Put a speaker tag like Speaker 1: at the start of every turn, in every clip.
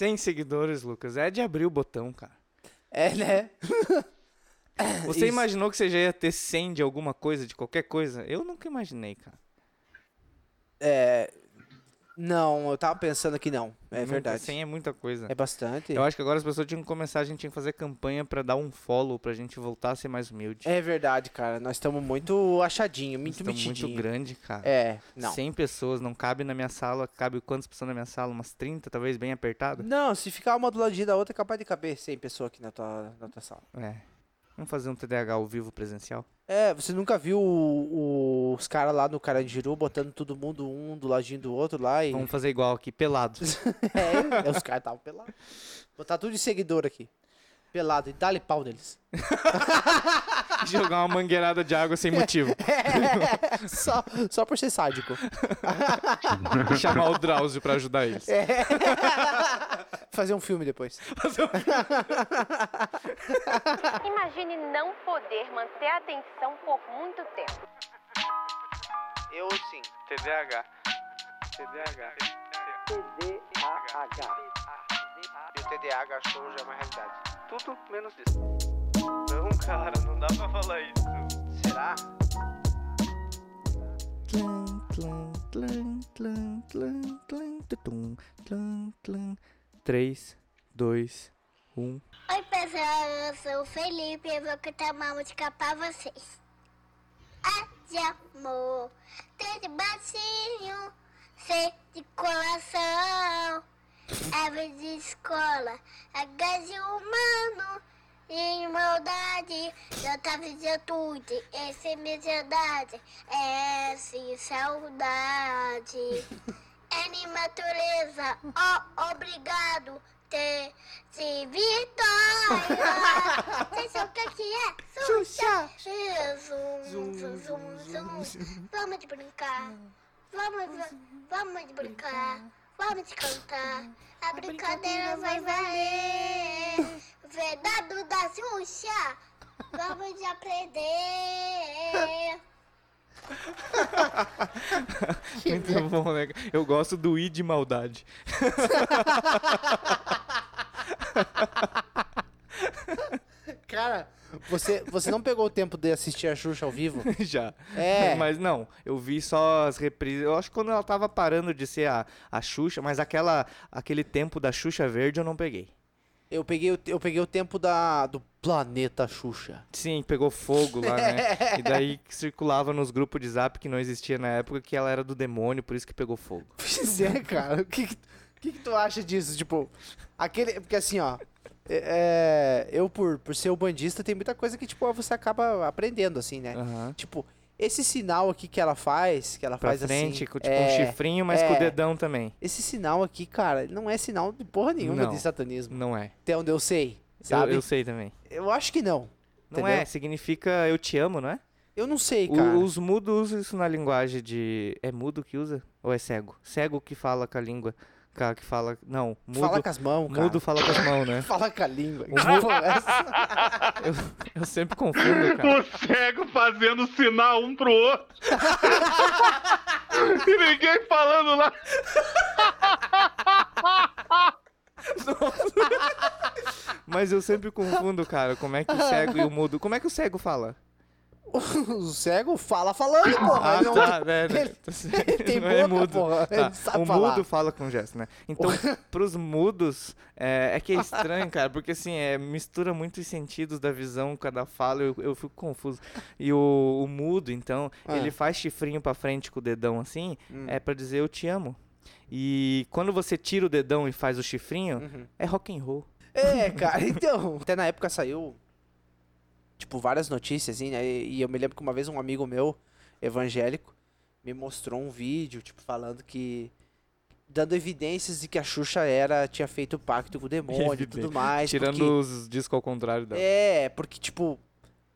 Speaker 1: 100 seguidores, Lucas. É de abrir o botão, cara.
Speaker 2: É, né?
Speaker 1: Você
Speaker 2: Isso.
Speaker 1: imaginou que você já ia ter 100 de alguma coisa, de qualquer coisa? Eu nunca imaginei, cara.
Speaker 2: É. Não, eu tava pensando que não. É
Speaker 1: Nunca.
Speaker 2: verdade.
Speaker 1: 100 é muita coisa.
Speaker 2: É bastante.
Speaker 1: Eu acho que agora as pessoas tinham que começar, a gente tinha que fazer campanha pra dar um follow, pra gente voltar a ser mais humilde.
Speaker 2: É verdade, cara. Nós estamos muito achadinho,
Speaker 1: Nós
Speaker 2: muito
Speaker 1: estamos muito
Speaker 2: metidinho.
Speaker 1: grande, cara.
Speaker 2: É, não.
Speaker 1: 100 pessoas, não cabe na minha sala. Cabe quantas pessoas na minha sala? Umas 30, talvez, bem apertada?
Speaker 2: Não, se ficar uma do ladinho da outra, é capaz de caber 100 pessoas aqui na tua, na tua sala.
Speaker 1: É. Vamos fazer um TDAH ao vivo presencial?
Speaker 2: É, você nunca viu o- o- os caras lá no Carandiru botando todo mundo um do ladinho do outro lá e.
Speaker 1: Vamos fazer igual aqui, pelados.
Speaker 2: é, é, os caras estavam pelados. Botar tudo de seguidor aqui. Pelado e dá-lhe pau neles.
Speaker 1: Jogar uma mangueirada de água sem motivo.
Speaker 2: só, só por ser sádico.
Speaker 1: chamar o Drauzio pra ajudar eles.
Speaker 2: Fazer um filme depois.
Speaker 3: Imagine não poder manter a atenção por muito tempo.
Speaker 2: Eu sim.
Speaker 1: TDAH. TDAH.
Speaker 2: TDAH. E o TDAH show já é uma realidade. Tudo menos isso.
Speaker 1: Não, cara, não dá pra falar isso.
Speaker 2: Será?
Speaker 1: Tlan, tlan, tlan, tlan, tlan, tlan, tutum, tlan, tlan. 3, 2, 1.
Speaker 4: Oi, pessoal, eu sou o Felipe e eu vou cantar uma música pra vocês. É de amor, tem de baixinho, C de coração. É V de escola, de humano, em maldade, de virtude, S é S de saudade. N natureza, O obrigado, T de vitória. Vocês sabem o que que é? Xuxa. Zum, zum, zum, zum. Vamos de brincar. Vamos, vamos de brincar. Vamos de cantar. A brincadeira vai valer. Vedado da Xuxa. Vamos de aprender.
Speaker 1: Muito bom, né? Eu gosto do I de maldade.
Speaker 2: Cara, você, você não pegou o tempo de assistir a Xuxa ao vivo?
Speaker 1: Já.
Speaker 2: É.
Speaker 1: Mas não, eu vi só as reprises. Eu acho que quando ela tava parando de ser a, a Xuxa, mas aquela, aquele tempo da Xuxa Verde eu não peguei.
Speaker 2: Eu peguei, eu peguei o tempo da, do planeta Xuxa.
Speaker 1: Sim, pegou fogo lá, né? e daí circulava nos grupos de zap que não existia na época que ela era do demônio, por isso que pegou fogo.
Speaker 2: Pois é, cara. O que, que que tu acha disso? Tipo, aquele. Porque assim, ó. É- é, eu, por, por ser o bandista, tem muita coisa que, tipo, você acaba aprendendo, assim, né?
Speaker 1: Aham.
Speaker 2: Tipo, esse sinal aqui que ela faz, que ela
Speaker 1: Pra
Speaker 2: faz
Speaker 1: frente,
Speaker 2: assim.
Speaker 1: com tipo
Speaker 2: é,
Speaker 1: um chifrinho, mas com o
Speaker 2: é.
Speaker 1: dedão também.
Speaker 2: Esse sinal aqui, cara, não é sinal de porra nenhuma
Speaker 1: Não.
Speaker 2: de satanismo.
Speaker 1: Não é.
Speaker 2: Até onde eu sei,
Speaker 1: Eu,
Speaker 2: sabe?
Speaker 1: eu
Speaker 2: Eu,
Speaker 1: sei também.
Speaker 2: acho que não.
Speaker 1: Não
Speaker 2: Entendeu?
Speaker 1: é, significa eu te amo, não é?
Speaker 2: Eu não sei,
Speaker 1: O-
Speaker 2: cara.
Speaker 1: os mudos usam isso na linguagem de. É mudo que usa? Ou é cego? Cego que fala com a língua. Ca- Que fala. Não, mudo.
Speaker 2: Fala com as mãos, cara.
Speaker 1: mudo fala com as mãos, né?
Speaker 2: Fala com a língua.
Speaker 1: O
Speaker 2: Que
Speaker 1: mu-
Speaker 2: porra é essa?
Speaker 1: Eu sempre confundo, cara.
Speaker 5: O cego fazendo sinal um pro outro. e ninguém falando lá.
Speaker 1: Mas eu sempre confundo, cara. Como é que o cego e o mudo. Como é que o cego fala?
Speaker 2: O cego fala falando, porra.
Speaker 1: Ah,
Speaker 2: não-
Speaker 1: tá, né? né,
Speaker 2: ele- ele tem
Speaker 1: é
Speaker 2: boca,
Speaker 1: mudo.
Speaker 2: porra,
Speaker 1: Tá, O
Speaker 2: falar.
Speaker 1: mudo fala com gesto, né? Então, pros mudos, é, é que é estranho, cara, porque assim, é, mistura muitos sentidos da visão cada fala, eu, eu fico confuso. E o, o mudo, então,
Speaker 2: Ah.
Speaker 1: ele faz chifrinho pra frente com o dedão assim,
Speaker 2: Hum.
Speaker 1: é pra dizer eu te amo. E quando você tira o dedão e faz o chifrinho,
Speaker 2: Uhum.
Speaker 1: é rock and roll.
Speaker 2: É, cara, então. Até na época saiu, tipo, várias notícias, assim, né? E eu me lembro que uma vez um amigo meu, evangélico, me mostrou um vídeo, tipo, falando que. Dando evidências de que a Xuxa era, tinha feito pacto com o demônio e tudo mais.
Speaker 1: Tirando
Speaker 2: porque-
Speaker 1: os discos ao contrário dela.
Speaker 2: É, porque, tipo.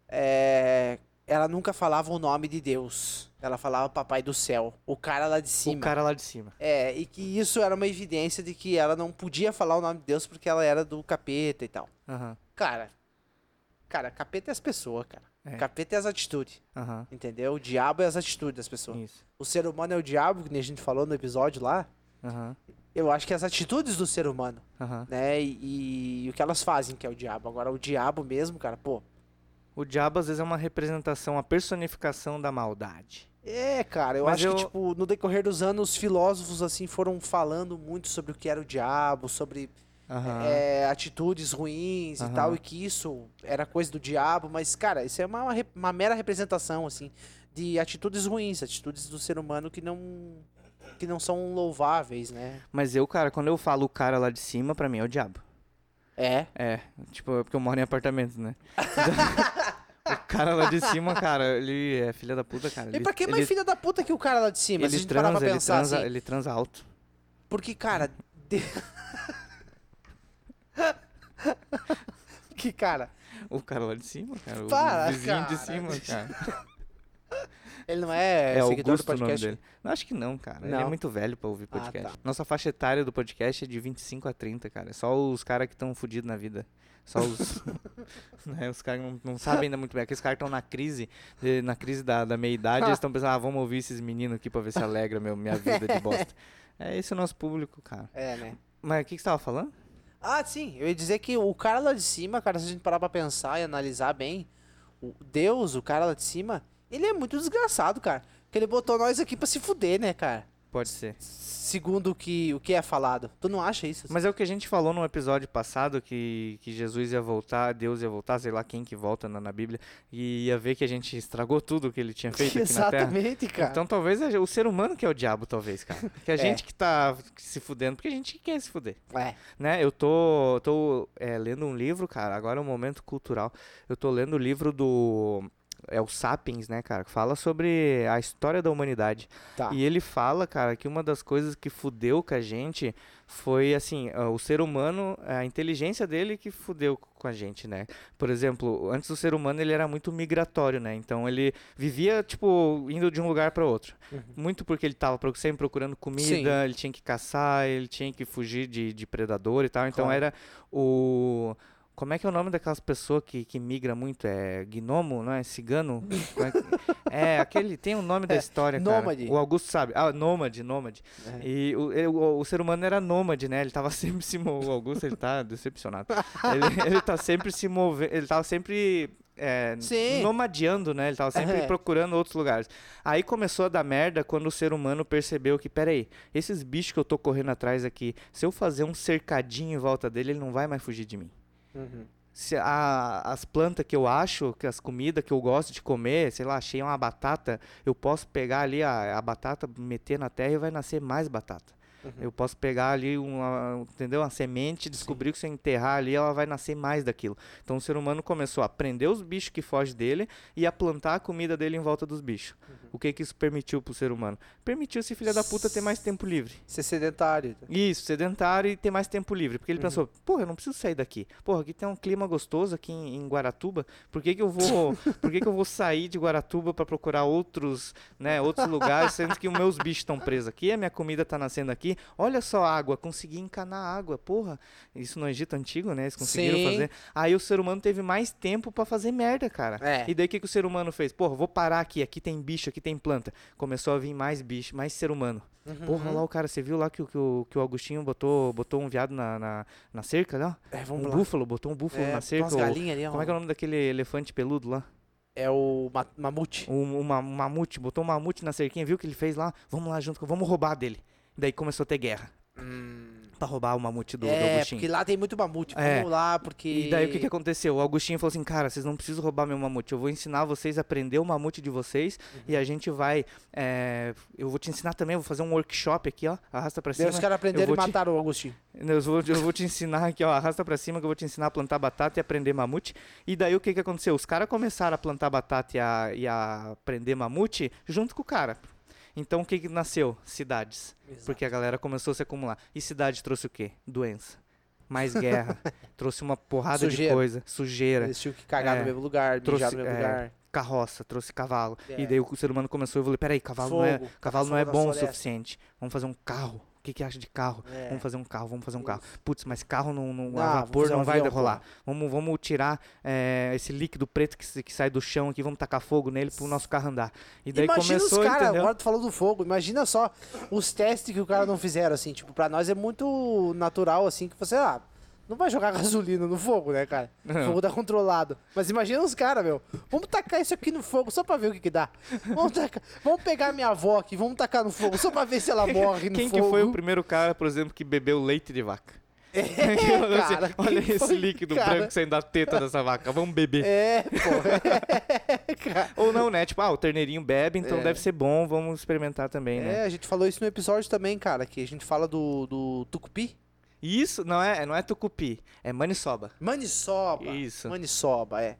Speaker 2: É, ela nunca falava o nome de Deus. Ela falava Papai do Céu. O cara lá de cima.
Speaker 1: o cara lá de cima.
Speaker 2: É, e que isso era uma evidência de que ela não podia falar o nome de Deus porque ela era do capeta e tal.
Speaker 1: Aham,
Speaker 2: Cara, cara, capeta é as pessoas, cara.
Speaker 1: É.
Speaker 2: Capeta é as atitudes,
Speaker 1: aham.
Speaker 2: entendeu? O diabo é as atitudes das pessoas.
Speaker 1: Isso.
Speaker 2: O ser humano é o diabo, que nem a gente falou no episódio lá.
Speaker 1: Aham,
Speaker 2: Eu acho que as atitudes do ser humano,
Speaker 1: aham.
Speaker 2: né? E, e o que elas fazem, que é o diabo. Agora, o diabo mesmo, cara, pô.
Speaker 1: O diabo às vezes é uma representação, a personificação da maldade.
Speaker 2: É, cara, eu
Speaker 1: Mas
Speaker 2: acho
Speaker 1: eu-
Speaker 2: que, tipo, no decorrer dos anos, os filósofos, assim, foram falando muito sobre o que era o diabo, sobre
Speaker 1: Aham.
Speaker 2: é, atitudes ruins e
Speaker 1: Aham.
Speaker 2: tal, e que isso era coisa do diabo, mas, cara, isso é uma, uma mera representação, assim, de atitudes ruins, atitudes do ser humano que não, que não são louváveis, né?
Speaker 1: Mas eu, cara, quando eu falo o cara lá de cima, pra mim é o diabo.
Speaker 2: É.
Speaker 1: É, tipo, é porque eu moro em apartamento, né? o cara lá de cima, cara, ele é filha da puta, cara.
Speaker 2: E pra que mais
Speaker 1: ele,
Speaker 2: filha da puta que o cara lá de cima?
Speaker 1: Ele transa, ele
Speaker 2: pensar
Speaker 1: transa,
Speaker 2: assim,
Speaker 1: ele transa alto.
Speaker 2: Porque, cara. de- que, cara,
Speaker 1: O cara lá de cima, cara. O
Speaker 2: Para,
Speaker 1: vizinho de
Speaker 2: cara.
Speaker 1: cima, cara.
Speaker 2: ele não é,
Speaker 1: É,
Speaker 2: seguidor
Speaker 1: Augusto
Speaker 2: do
Speaker 1: o nome
Speaker 2: podcast.
Speaker 1: dele. Não, acho que não, cara. Ele é
Speaker 2: Não.
Speaker 1: muito velho pra ouvir
Speaker 2: Ah,
Speaker 1: podcast.
Speaker 2: tá.
Speaker 1: Nossa faixa etária do podcast é de 25 a 30, cara. É só os caras que estão fudidos na vida. Só os. né, os caras não, não sabem ainda muito bem. Aqueles caras que estão na crise, na crise da, da meia-idade, eles estão pensando, ah, vamos ouvir esses meninos aqui pra ver se alegra meu, minha vida de bosta. É esse o nosso público, cara.
Speaker 2: É, né?
Speaker 1: Mas o que, que você tava falando?
Speaker 2: Ah, sim. Eu ia dizer que o cara lá de cima, cara, se a gente parar pra pensar e analisar bem, o Deus, o cara lá de cima, ele é muito desgraçado, cara. Porque ele botou nós aqui pra se fuder, né, cara?
Speaker 1: Pode ser.
Speaker 2: Segundo o que, o que é falado. Tu não acha isso?
Speaker 1: Mas é o que a gente falou no episódio passado, que, que Jesus ia voltar, Deus ia voltar, sei lá quem que volta na, na Bíblia, e ia ver que a gente estragou tudo que ele tinha feito aqui na Terra.
Speaker 2: Exatamente, cara.
Speaker 1: Então talvez é o ser humano que é o diabo, talvez, cara. Que a
Speaker 2: É.
Speaker 1: gente que tá se fudendo, porque a gente quer se fuder,
Speaker 2: É.
Speaker 1: né? Eu tô, tô é, lendo um livro, cara, agora é um momento cultural. Eu tô lendo o livro do... É o Sapiens, né, cara? Fala sobre a história da humanidade.
Speaker 2: Tá.
Speaker 1: E ele fala, cara, que uma das coisas que fudeu com a gente foi, assim, ah, o ser humano, a inteligência dele que fudeu com a gente, né? Por exemplo, antes o ser humano ele era muito migratório, né? Então ele vivia, tipo, indo de um lugar para outro. Muito porque ele tava sempre procurando comida,
Speaker 2: Sim.
Speaker 1: ele tinha que caçar, ele tinha que fugir de, de predador e tal. Então
Speaker 2: Claro.
Speaker 1: era o... Como é que é o nome daquelas pessoas que, que migra muito? É gnomo, não é? Cigano? É, é, aquele... Tem o nome da história, cara.
Speaker 2: nômade.
Speaker 1: O Augusto sabe. Ah, nômade, nômade.
Speaker 2: É.
Speaker 1: E o, ele- o, o ser humano era nômade, né? Ele tava sempre se movendo. O Augusto, ele tá decepcionado. ele, ele tá sempre se movendo. Ele tava sempre. É,
Speaker 2: Sim.
Speaker 1: nomadeando, né? Ele tava sempre
Speaker 2: É.
Speaker 1: procurando outros lugares. Aí começou a dar merda quando o ser humano percebeu que, peraí, esses bichos que eu tô correndo atrás aqui, se eu fazer um cercadinho em volta dele, ele não vai mais fugir de mim.
Speaker 2: Uhum.
Speaker 1: Se a- as plantas que eu acho, que as comidas que eu gosto de comer, sei lá, achei uma batata, eu posso pegar ali a, a batata, meter na terra e vai nascer mais batata.
Speaker 2: Uhum.
Speaker 1: Eu posso pegar ali uma, entendeu? Uma semente, descobrir que se eu enterrar ali, ela vai nascer mais daquilo. Então o ser humano começou a prender os bichos que fogem dele e a plantar a comida dele em volta dos bichos.
Speaker 2: Uhum.
Speaker 1: O que que isso permitiu pro ser humano? Permitiu esse filho da puta ter mais tempo livre.
Speaker 2: Ser sedentário.
Speaker 1: Isso, sedentário e ter mais tempo livre. Porque ele
Speaker 2: Uhum.
Speaker 1: pensou, porra, eu não preciso sair daqui. Porra, aqui tem um clima gostoso aqui em, em Guaratuba. Por que, que eu vou. Por que, que eu vou sair de Guaratuba pra procurar outros, né, outros lugares, sendo que os meus bichos estão presos aqui, a minha comida tá nascendo aqui. Olha só a água, consegui encanar a água, porra. Isso no Egito antigo, né? Eles conseguiram
Speaker 2: Sim.
Speaker 1: fazer. Aí o ser humano teve mais tempo pra fazer merda, cara.
Speaker 2: É.
Speaker 1: E daí o que, que o ser humano fez? Porra, vou parar aqui, aqui tem bicho, aqui tem planta. Começou a vir mais bicho, mais ser humano.
Speaker 2: Uhum.
Speaker 1: Porra, lá o cara, você viu lá que, o- que, o, que o Agostinho botou, botou um viado na, na, na cerca, lá?
Speaker 2: É,
Speaker 1: Um
Speaker 2: vamos lá.
Speaker 1: búfalo, botou um búfalo
Speaker 2: É,
Speaker 1: na cerca.
Speaker 2: umas
Speaker 1: o-
Speaker 2: galinhas ali,
Speaker 1: como é que é o nome daquele elefante peludo lá?
Speaker 2: É o ma mamute.
Speaker 1: Um, um ma- um mamute, botou um mamute na cerquinha, viu o que ele fez lá? Vamos lá junto, vamos roubar dele. Daí começou a ter guerra. Pra roubar o mamute do, do
Speaker 2: é,
Speaker 1: Agostinho.
Speaker 2: porque lá tem muito mamute.
Speaker 1: É.
Speaker 2: Vamos lá, porque...
Speaker 1: E daí o que, que aconteceu? O Augustinho falou assim, cara, vocês não precisam roubar meu mamute, eu vou ensinar vocês a prender o mamute de vocês
Speaker 2: Uhum.
Speaker 1: e a gente vai. é, eu vou te ensinar também, vou fazer um workshop aqui, ó. Arrasta pra cima.
Speaker 2: Daí os caras aprenderam e
Speaker 1: vou te-
Speaker 2: mataram o Agostinho.
Speaker 1: Eu vou, eu vou te ensinar aqui, ó, arrasta pra cima que eu vou te ensinar a plantar batata e a prender mamute. E daí o que que aconteceu? Os caras começaram a plantar batata e a, e a prender mamute junto com o cara. Então o que que nasceu? Cidades. Porque a galera começou a se acumular. E cidade trouxe o quê? Doença. Mais guerra. trouxe uma porrada
Speaker 2: Sujeira.
Speaker 1: de coisa. Sujeira.
Speaker 2: Eles tinham que cagar
Speaker 1: É,
Speaker 2: no mesmo lugar,
Speaker 1: trouxe,
Speaker 2: no mesmo
Speaker 1: é,
Speaker 2: lugar.
Speaker 1: Carroça, trouxe cavalo.
Speaker 2: É.
Speaker 1: E daí o ser humano começou a evoluir. Peraí, cavalo não é,
Speaker 2: Fogo,
Speaker 1: cavalo
Speaker 2: fogo
Speaker 1: não é
Speaker 2: na
Speaker 1: bom o suficiente. Vamos fazer um carro. Que, que acha de carro?
Speaker 2: É.
Speaker 1: Vamos fazer um carro, vamos fazer um carro. Putz, mas carro não, não,
Speaker 2: Não,
Speaker 1: a vapor não vai rolar. Vamos, vamos tirar é, esse líquido preto que, que sai do chão aqui, vamos tacar fogo nele pro nosso carro andar. E daí
Speaker 2: Imagina
Speaker 1: começou,
Speaker 2: os caras, agora tu falou do fogo, imagina só os testes que o cara não fizeram, assim, tipo, pra nós é muito natural, assim, que você, ah, não vai jogar gasolina no fogo, né, cara? O fogo tá controlado. Mas imagina os caras, meu, vamos tacar isso aqui no fogo só pra ver o que que dá. Vamos, tacar, vamos pegar minha avó aqui, vamos tacar no fogo só pra ver se ela morre no
Speaker 1: Quem
Speaker 2: fogo.
Speaker 1: que foi o primeiro cara, por exemplo, que bebeu leite de vaca?
Speaker 2: É,
Speaker 1: Olha assim,
Speaker 2: cara,
Speaker 1: Olha
Speaker 2: quem
Speaker 1: esse
Speaker 2: foi,
Speaker 1: líquido
Speaker 2: cara?
Speaker 1: branco saindo da teta dessa vaca, vamos beber.
Speaker 2: É, pô. É, cara.
Speaker 1: Ou não, né? Tipo, ah, o terneirinho bebe, então
Speaker 2: É.
Speaker 1: deve ser bom, vamos experimentar também, né?
Speaker 2: É, a gente falou isso no episódio também, cara, que a gente fala do, do tucupi.
Speaker 1: Isso não é, não é tucupi, é maniçoba.
Speaker 2: Maniçoba.
Speaker 1: Isso.
Speaker 2: Maniçoba, é.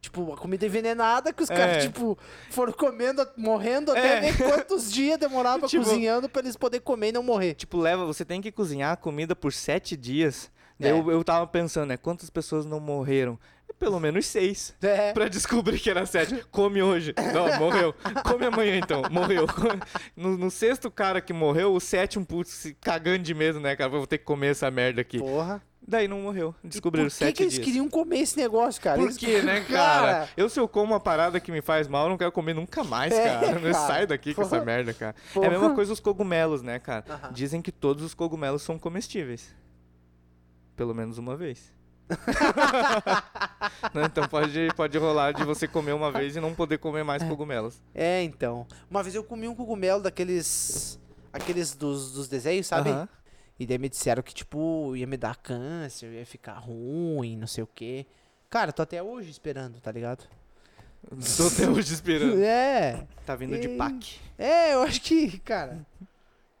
Speaker 2: Tipo, a comida envenenada que os
Speaker 1: É.
Speaker 2: caras, tipo, foram comendo, morrendo até
Speaker 1: É.
Speaker 2: ver quantos dias demorava
Speaker 1: Tipo-
Speaker 2: cozinhando pra eles poderem comer e não morrer.
Speaker 1: Tipo, leva, você tem que cozinhar a comida por sete dias.
Speaker 2: É.
Speaker 1: Eu, eu tava pensando, né? Quantas pessoas não morreram? Pelo menos seis.
Speaker 2: É.
Speaker 1: Pra descobrir que era sete. Come hoje. Não, morreu. Come amanhã então. Morreu. No, no sexto cara que morreu, o sétimo, putz, se cagando de medo, né, cara? Vou ter que comer essa merda aqui.
Speaker 2: Porra.
Speaker 1: Daí não morreu. Descobriram
Speaker 2: Por que,
Speaker 1: sete
Speaker 2: que eles
Speaker 1: dias.
Speaker 2: queriam comer esse negócio, cara?
Speaker 1: Por quê, né, cara? Eu, se eu como uma parada que me faz mal, eu não quero comer nunca mais,
Speaker 2: É,
Speaker 1: cara.
Speaker 2: cara.
Speaker 1: Sai daqui com essa
Speaker 2: Porra.
Speaker 1: merda, cara.
Speaker 2: Porra.
Speaker 1: É a mesma coisa os cogumelos, né, cara?
Speaker 2: Aham.
Speaker 1: Dizem que todos os cogumelos são comestíveis. Pelo menos uma vez. Né, então pode, pode rolar de você comer uma vez e não poder comer mais cogumelos.
Speaker 2: É, então. Uma vez eu comi um cogumelo daqueles. Aqueles dos, dos desenhos, sabe? E daí me disseram que, tipo, ia me dar câncer, ia ficar ruim, não sei o quê. Cara, tô até hoje esperando, tá ligado?
Speaker 1: Tô até hoje esperando.
Speaker 2: É.
Speaker 1: Tá vindo de
Speaker 2: E-
Speaker 1: pack.
Speaker 2: É, eu acho que, cara.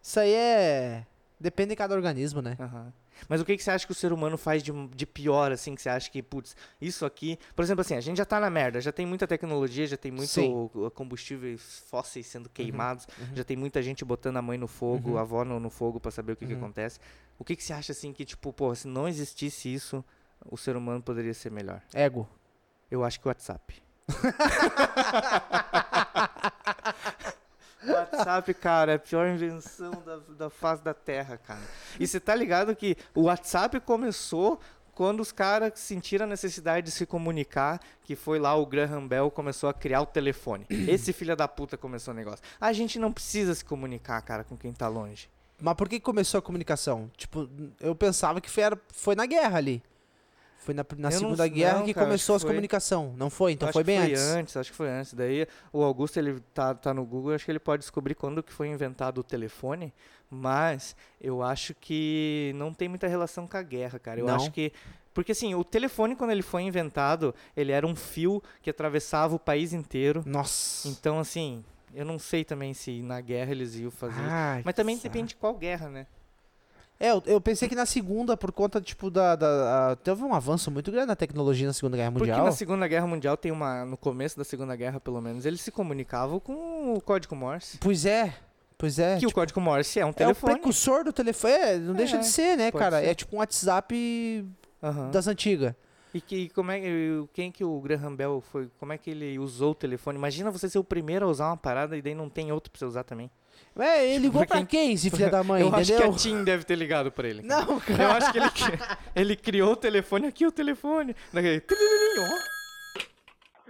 Speaker 2: Isso aí é. Depende de cada organismo, né?
Speaker 1: Aham. Mas o que, que você acha que o ser humano faz de, de pior, assim, que você acha que, putz, isso aqui. Por exemplo, assim, a gente já tá na merda, já tem muita tecnologia, já tem muito
Speaker 2: Sim. Uhum.
Speaker 1: combustíveis fósseis sendo queimados, já tem muita gente botando a mãe no fogo, a avó no, no fogo pra saber o que, que
Speaker 2: Uhum.
Speaker 1: acontece. O que, que você acha, assim, que, tipo, pô, se não existisse isso, o ser humano poderia ser melhor?
Speaker 2: Ego.
Speaker 1: Eu acho que o WhatsApp. WhatsApp, cara, é a pior invenção da, da face da Terra, cara. E você tá ligado que o WhatsApp começou quando os caras sentiram a necessidade de se comunicar, que foi lá o Graham Bell começou a criar o telefone. Esse filho da puta começou o negócio. A gente não precisa se comunicar, cara, com quem tá longe.
Speaker 2: Mas por que começou a comunicação? Tipo, eu pensava que foi, era- foi na guerra ali. Foi na, na
Speaker 1: Eu não-
Speaker 2: Segunda Guerra
Speaker 1: não,
Speaker 2: que
Speaker 1: cara,
Speaker 2: começou as
Speaker 1: foi-
Speaker 2: comunicação. Não foi? Então foi
Speaker 1: acho que
Speaker 2: bem
Speaker 1: foi
Speaker 2: antes.
Speaker 1: antes. Acho que foi antes. Daí o Augusto ele tá, tá no Google, acho que ele pode descobrir quando que foi inventado o telefone, mas eu acho que não tem muita relação com a guerra, cara. Eu
Speaker 2: Não?
Speaker 1: acho que porque assim, o telefone quando ele foi inventado, ele era um fio que atravessava o país inteiro.
Speaker 2: Nossa.
Speaker 1: Então assim, eu não sei também se na guerra eles iam fazer.
Speaker 2: Ai,
Speaker 1: Mas também
Speaker 2: que
Speaker 1: depende de qual guerra, né?
Speaker 2: É, eu, eu pensei que na segunda, por conta, tipo, da, da- a- teve um avanço muito grande na tecnologia na Segunda Guerra
Speaker 1: Porque
Speaker 2: Mundial.
Speaker 1: na Segunda Guerra Mundial tem uma. No começo da Segunda Guerra, pelo menos, eles se comunicavam com o código Morse.
Speaker 2: Pois é, pois é.
Speaker 1: que o
Speaker 2: tipo,
Speaker 1: código Morse é um
Speaker 2: é o
Speaker 1: telefone.
Speaker 2: precursor do telefone. É, não deixa
Speaker 1: É,
Speaker 2: de ser, né, cara?
Speaker 1: ser.
Speaker 2: É tipo um WhatsApp
Speaker 1: Aham.
Speaker 2: das antigas.
Speaker 1: E que como é que quem que o Graham Bell foi? Como é que ele usou o telefone? Imagina você ser o primeiro a usar uma parada e daí não tem outro pra você usar também.
Speaker 2: É, ele ligou
Speaker 1: Pra
Speaker 2: pra quem, esse filho da mãe,
Speaker 1: eu acho que
Speaker 2: entendeu?
Speaker 1: a Tim deve ter ligado pra ele. cara.
Speaker 2: Não, cara.
Speaker 1: Eu acho que ele, ele criou o telefone aqui, o telefone. Ó.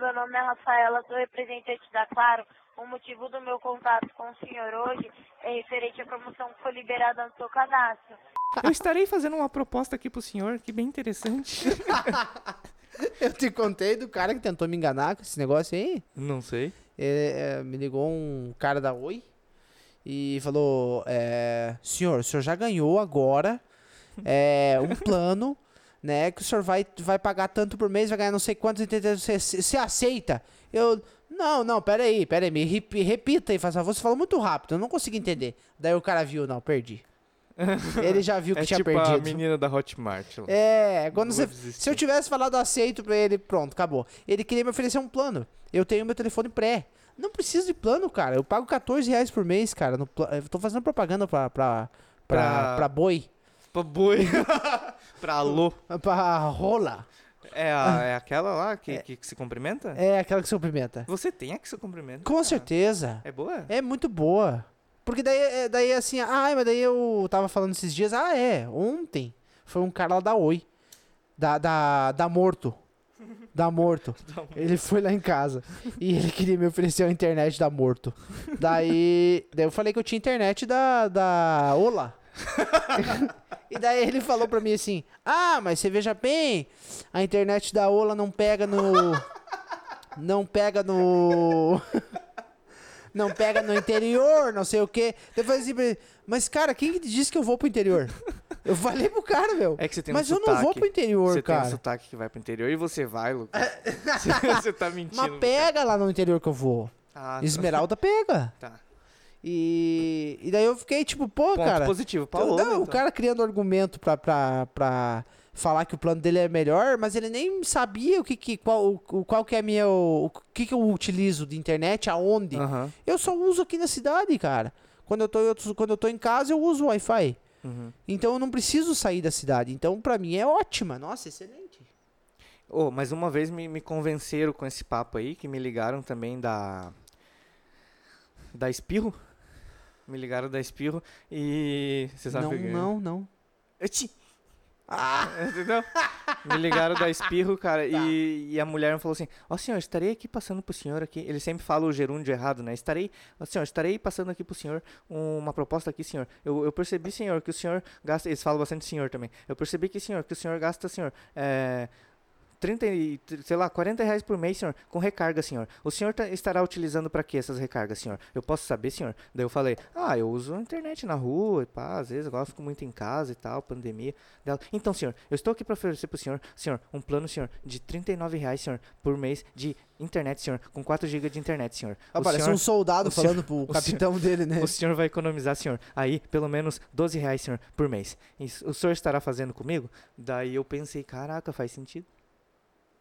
Speaker 6: Meu nome é Rafaela, sou representante da Claro. O motivo do meu contato com o senhor hoje é referente à promoção que foi liberada no seu cadastro.
Speaker 1: Eu estarei fazendo uma proposta aqui pro senhor, que bem interessante.
Speaker 2: Eu te contei do cara que tentou me enganar com esse negócio aí.
Speaker 1: Não sei.
Speaker 2: É, é, me ligou um cara da Oi e falou: é, Senhor, o senhor já ganhou agora é, um plano, né? Que o senhor vai, vai pagar tanto por mês, vai ganhar não sei quantos? Você, você aceita? Eu. Não, não, peraí, peraí, me rep- repita aí, faz favor. Você falou muito rápido, eu não consegui entender. Daí o cara viu, não, perdi. Ele já viu que
Speaker 1: É
Speaker 2: tinha
Speaker 1: tipo a
Speaker 2: perdido.
Speaker 1: menina da Hotmart. lá.
Speaker 2: É, quando você, se eu tivesse falado aceito pra ele, pronto, acabou. Ele queria me oferecer um plano. Eu tenho meu telefone pré. Não preciso de plano, cara. Eu pago 14 reais por mês, cara. No pla- eu tô fazendo propaganda pra, pra, pra,
Speaker 1: Pra-
Speaker 2: pra boi.
Speaker 1: Pra boi. pra alô.
Speaker 2: Pra rola.
Speaker 1: É, a- é aquela lá que, que, que se cumprimenta?
Speaker 2: É aquela que se cumprimenta.
Speaker 1: Você tem a que se cumprimenta.
Speaker 2: Com
Speaker 1: cara.
Speaker 2: certeza.
Speaker 1: É boa?
Speaker 2: É muito boa. Porque daí, é, daí assim, ah, mas daí eu tava falando esses dias, ah, é, ontem foi um cara lá da Oi, da, da, da Morto, da Morto. Ele foi lá em casa e ele queria me oferecer a internet da Morto. Daí, daí eu falei que eu tinha internet da, da Ola. e daí ele falou pra mim assim, ah, mas você veja bem, a internet da Ola não pega no... Não pega no... não pega no interior, não sei o quê. Eu falei assim mas cara, quem que disse que eu vou pro interior? Eu falei pro cara, meu.
Speaker 1: É que você tem
Speaker 2: mas
Speaker 1: um
Speaker 2: eu não vou
Speaker 1: sotaque.
Speaker 2: pro interior,
Speaker 1: Você tem um
Speaker 2: cara.
Speaker 1: sotaque que vai pro interior e você vai, Lucas. você tá mentindo.
Speaker 2: Mas pega lá no interior que eu vou.
Speaker 1: Ah, tá.
Speaker 2: Esmeralda pega.
Speaker 1: Tá.
Speaker 2: E, e daí eu fiquei tipo, pô,
Speaker 1: Ponto
Speaker 2: cara.
Speaker 1: positivo pra
Speaker 2: Então,
Speaker 1: Ola,
Speaker 2: não, O
Speaker 1: então.
Speaker 2: cara criando argumento pra, pra, pra falar que o plano dele é melhor, mas ele nem sabia o que, que qual, o, qual que é a minha, o, o que, que eu utilizo de internet, aonde.
Speaker 1: Aham.
Speaker 2: Eu só uso aqui na cidade, cara. Quando eu tô, em outros- quando eu tô em casa, eu uso Wi-Fi.
Speaker 1: Uhum.
Speaker 2: Então eu não preciso sair da cidade. Então, pra mim, é ótima. Nossa, excelente.
Speaker 1: Ô, mas uma vez me, me convenceram com esse papo aí, que me ligaram também da. Da Espirro. Me ligaram da Espirro e. Você sabe
Speaker 2: não,
Speaker 1: que
Speaker 2: não, não.
Speaker 1: Eti. Ah! Entendeu? Me ligaram da Espirro, cara, e, e a mulher falou assim: Ó, senhor, estarei aqui passando pro senhor aqui. Ele sempre fala o gerúndio errado, né? Estarei, ó, senhor, estarei passando aqui pro senhor uma proposta aqui, senhor. Eu, eu percebi, senhor, que o senhor gasta. Eles falam bastante senhor também. Eu percebi que, senhor, que o senhor gasta, senhor, é. 30, e, sei lá, 40 reais por mês, senhor, com recarga, senhor. O senhor tá- estará utilizando pra quê essas recargas, senhor? Eu posso saber, senhor? Daí eu falei, ah, eu uso a internet na rua e pá, às vezes eu fico muito em casa e tal, pandemia. Dela, então, senhor, eu estou aqui para oferecer pro senhor, senhor, um plano, senhor, de 39 reais, senhor, por mês de internet, senhor, com 4 GB de internet, senhor.
Speaker 2: Ah,
Speaker 1: O
Speaker 2: parece
Speaker 1: senhor-
Speaker 2: um soldado
Speaker 1: o senhor-
Speaker 2: falando pro
Speaker 1: o
Speaker 2: capitão dele, né?
Speaker 1: o senhor vai economizar, senhor, aí pelo menos 12 reais, senhor, por mês. Isso, o senhor estará fazendo comigo? Daí eu pensei, caraca, faz sentido.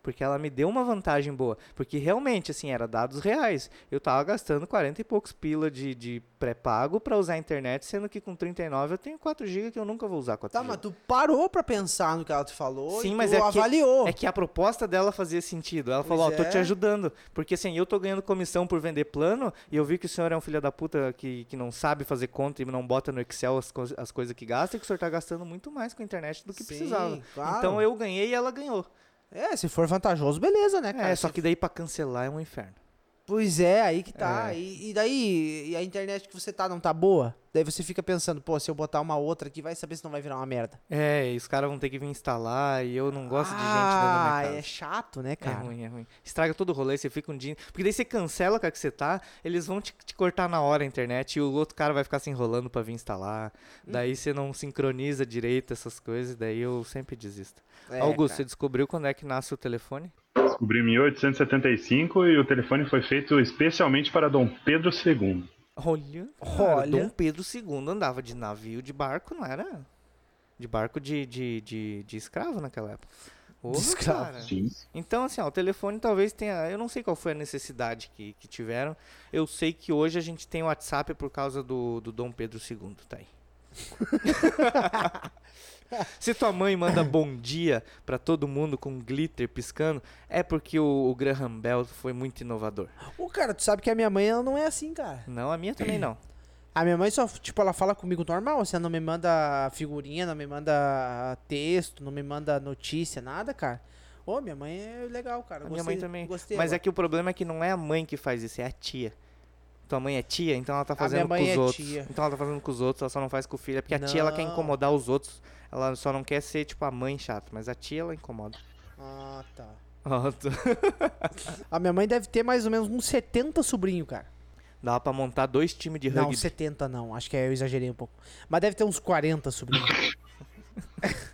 Speaker 1: Porque ela me deu uma vantagem boa. Porque realmente, assim, era dados reais. Eu tava gastando 40 e poucos pila de, de pré-pago pra usar a internet, sendo que com 39 eu tenho 4 GB que eu nunca vou usar 4
Speaker 2: Tá,
Speaker 1: GB.
Speaker 2: mas tu parou pra pensar no que ela te falou
Speaker 1: Sim,
Speaker 2: e
Speaker 1: mas
Speaker 2: tu
Speaker 1: é que-
Speaker 2: avaliou.
Speaker 1: É que a proposta dela fazia sentido. Ela falou, ó,
Speaker 2: Pois
Speaker 1: tô te
Speaker 2: é.
Speaker 1: ajudando. Porque assim, eu tô ganhando comissão por vender plano e eu vi que o senhor é um filho da puta que, que não sabe fazer conta e não bota no Excel as, co- as coisas que gasta e que o senhor tá gastando muito mais com a internet do que
Speaker 2: Sim,
Speaker 1: precisava.
Speaker 2: claro.
Speaker 1: Então eu ganhei e ela ganhou.
Speaker 2: É, se for vantajoso, beleza, né, cara?
Speaker 1: É, só que daí pra cancelar é um inferno.
Speaker 2: Pois é, aí que tá.
Speaker 1: É.
Speaker 2: E, e daí, e a internet que você tá não tá boa? Daí você fica pensando, pô, se eu botar uma outra aqui, vai saber se não vai virar uma merda.
Speaker 1: É, e os caras vão ter que vir instalar e eu não gosto de gente dentro da
Speaker 2: ah,
Speaker 1: minha casa.
Speaker 2: é chato, né,
Speaker 1: É
Speaker 2: cara?
Speaker 1: ruim, é ruim. Estraga todo o rolê, você fica um dia. Porque daí você cancela com a que você tá, eles vão te, te cortar na hora a internet e o outro cara vai ficar se enrolando pra vir instalar.
Speaker 2: Hum.
Speaker 1: Daí você não sincroniza direito essas coisas, daí eu sempre desisto.
Speaker 2: É,
Speaker 1: Augusto, você
Speaker 2: cara.
Speaker 1: descobriu quando é que nasce o telefone?
Speaker 5: Descobri em 1875 e o telefone foi feito especialmente para Dom Pedro II.
Speaker 1: Olha,
Speaker 2: Olha.
Speaker 1: Dom Pedro II andava de navio de barco, não era? De barco de, de, de, de escravo naquela época. Porra,
Speaker 2: escravo.
Speaker 1: cara.
Speaker 5: Sim.
Speaker 1: Então, assim, ó, o telefone talvez tenha. Eu não sei qual foi a necessidade que, que tiveram. Eu sei que hoje a gente tem o WhatsApp por causa do, do Dom Pedro II, tá aí. Se tua mãe manda bom dia pra todo mundo com glitter piscando, é porque o, o Graham Bell foi muito inovador.
Speaker 2: Ô, cara, tu sabe que a minha mãe, ela não é assim, cara.
Speaker 1: Não, a minha também não.
Speaker 2: A minha mãe só, tipo, ela fala comigo normal, assim, ela não me manda figurinha, não me manda texto, não me manda notícia, nada, cara. Ô, minha mãe é legal, cara.
Speaker 1: A minha mãe
Speaker 2: Gostei-
Speaker 1: também.
Speaker 2: Gostei
Speaker 1: Mas é
Speaker 2: agora.
Speaker 1: que o problema é que não é a mãe que faz isso, é a tia. Tua mãe é tia, então ela tá fazendo com os
Speaker 2: é
Speaker 1: outros.
Speaker 2: tia.
Speaker 1: Então ela tá fazendo com os outros, ela só não faz com o filho. É porque a tia ela quer
Speaker 2: Não.
Speaker 1: incomodar os outros. Ela só não quer ser, tipo, a mãe chata, mas a tia ela incomoda.
Speaker 2: Ah, tá.
Speaker 1: Ó, tu-
Speaker 2: A minha mãe deve ter mais ou menos uns 70 sobrinhos, cara.
Speaker 1: Dá pra montar dois times de
Speaker 2: Não,
Speaker 1: rugby.
Speaker 2: 70 não. Acho que eu exagerei um pouco. Mas deve ter uns 40 sobrinhos.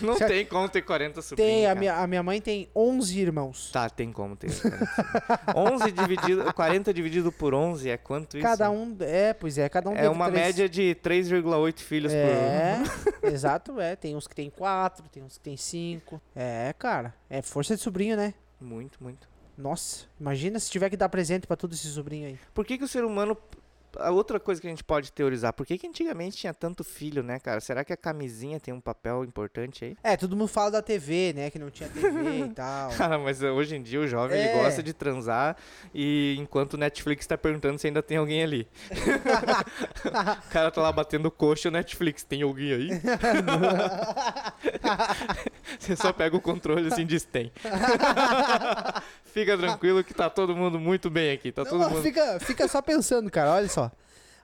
Speaker 1: Não tem como ter 40 sobrinhos.
Speaker 2: tem, a
Speaker 1: cara.
Speaker 2: minha, a minha mãe tem 11 irmãos.
Speaker 1: Tá, tem como ter. 11 dividido, 40 dividido por 11 é quanto isso?
Speaker 2: Cada um. É, pois é, cada um
Speaker 1: É uma
Speaker 2: três-
Speaker 1: média de 3,8 filhos
Speaker 2: É, exato, é. Tem uns que tem 4, tem uns que tem 5. É, cara. É força de sobrinho, né?
Speaker 1: por. Muito, muito.
Speaker 2: Nossa, imagina se tiver que dar presente pra todo esse sobrinho aí.
Speaker 1: Por que, que o ser humano a outra coisa que a gente pode teorizar, por que, que antigamente tinha tanto filho, né, cara? Será que a camisinha tem um papel importante aí?
Speaker 2: É, todo mundo fala da TV, né? Que não tinha TV e tal.
Speaker 1: Cara, mas eh, hoje em dia o jovem ele
Speaker 2: É.
Speaker 1: gosta de transar e enquanto o Netflix tá perguntando se ainda tem alguém ali. o cara tá lá batendo coxa, o Netflix, tem alguém aí? Você só pega o controle assim e diz tem. Fica tranquilo que tá todo mundo muito bem aqui. Tá todo
Speaker 2: Não,
Speaker 1: mundo.
Speaker 2: fica, fica só pensando, cara. Olha só.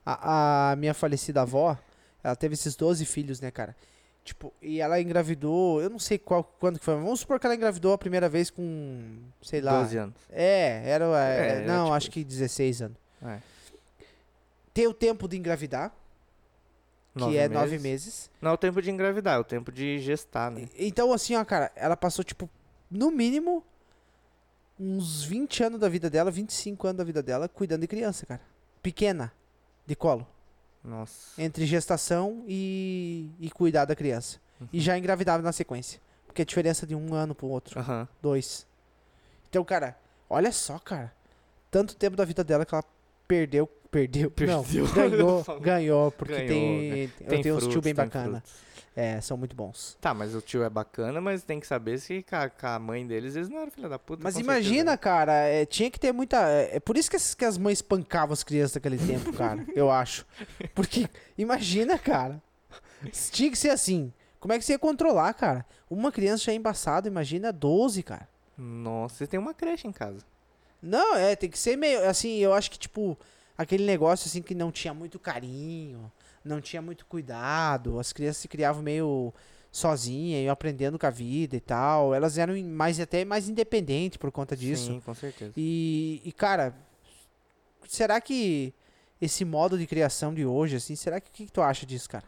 Speaker 2: A, a minha falecida avó, ela teve esses 12 filhos, né, cara? Tipo, e ela engravidou, eu não sei qual, quando que foi, vamos supor que ela engravidou a primeira vez com, sei lá.
Speaker 1: 12 anos.
Speaker 2: É, era, é,
Speaker 1: É, era
Speaker 2: não,
Speaker 1: tipo
Speaker 2: acho que 16 anos.
Speaker 1: É.
Speaker 2: Tem o tempo de engravidar, que é nove meses.
Speaker 1: Não é o tempo de engravidar, é o tempo de gestar, né?
Speaker 2: Então, assim, ó, cara, ela passou, tipo, no mínimo, uns 20 anos da vida dela, 25 anos da vida dela, cuidando de criança, cara. Pequena, de colo.
Speaker 1: Nossa.
Speaker 2: Entre gestação e, e cuidar da criança. E já engravidava na sequência. Porque a diferença de um ano pro outro.
Speaker 1: Aham.
Speaker 2: Dois. Então, cara, olha só, cara. Tanto tempo da vida dela que ela perdeu. Perdeu.
Speaker 1: Perdeu.
Speaker 2: Não, ganhou. Ganhou. Porque
Speaker 1: Ganhou,
Speaker 2: tem, eu
Speaker 1: Tem
Speaker 2: tenho uns tio bem
Speaker 1: tem
Speaker 2: bacana.
Speaker 1: frutos.
Speaker 2: É, são muito bons.
Speaker 1: Tá, mas o tio é bacana, mas tem que saber se com a, mãe deles eles não eram filha da puta.
Speaker 2: Mas imagina,
Speaker 1: certeza.
Speaker 2: cara, é, tinha que ter muita. É, é por isso que as, que as mães espancavam as crianças naquele tempo, cara. eu acho. Porque, imagina, cara. Tinha que ser assim. Como é que você ia controlar, cara? Uma criança já é embaçada, imagina 12, cara.
Speaker 1: Nossa, você tem uma creche em casa.
Speaker 2: Não, é, tem que ser meio. Assim, eu acho que, tipo, aquele negócio assim que não tinha muito carinho, não tinha muito cuidado, as crianças se criavam meio sozinhas, iam aprendendo com a vida e tal. Elas eram mais até mais independentes por conta disso.
Speaker 1: Sim, com certeza.
Speaker 2: E, e, cara, será que esse modo de criação de hoje, assim, será que o que, que tu acha disso, cara?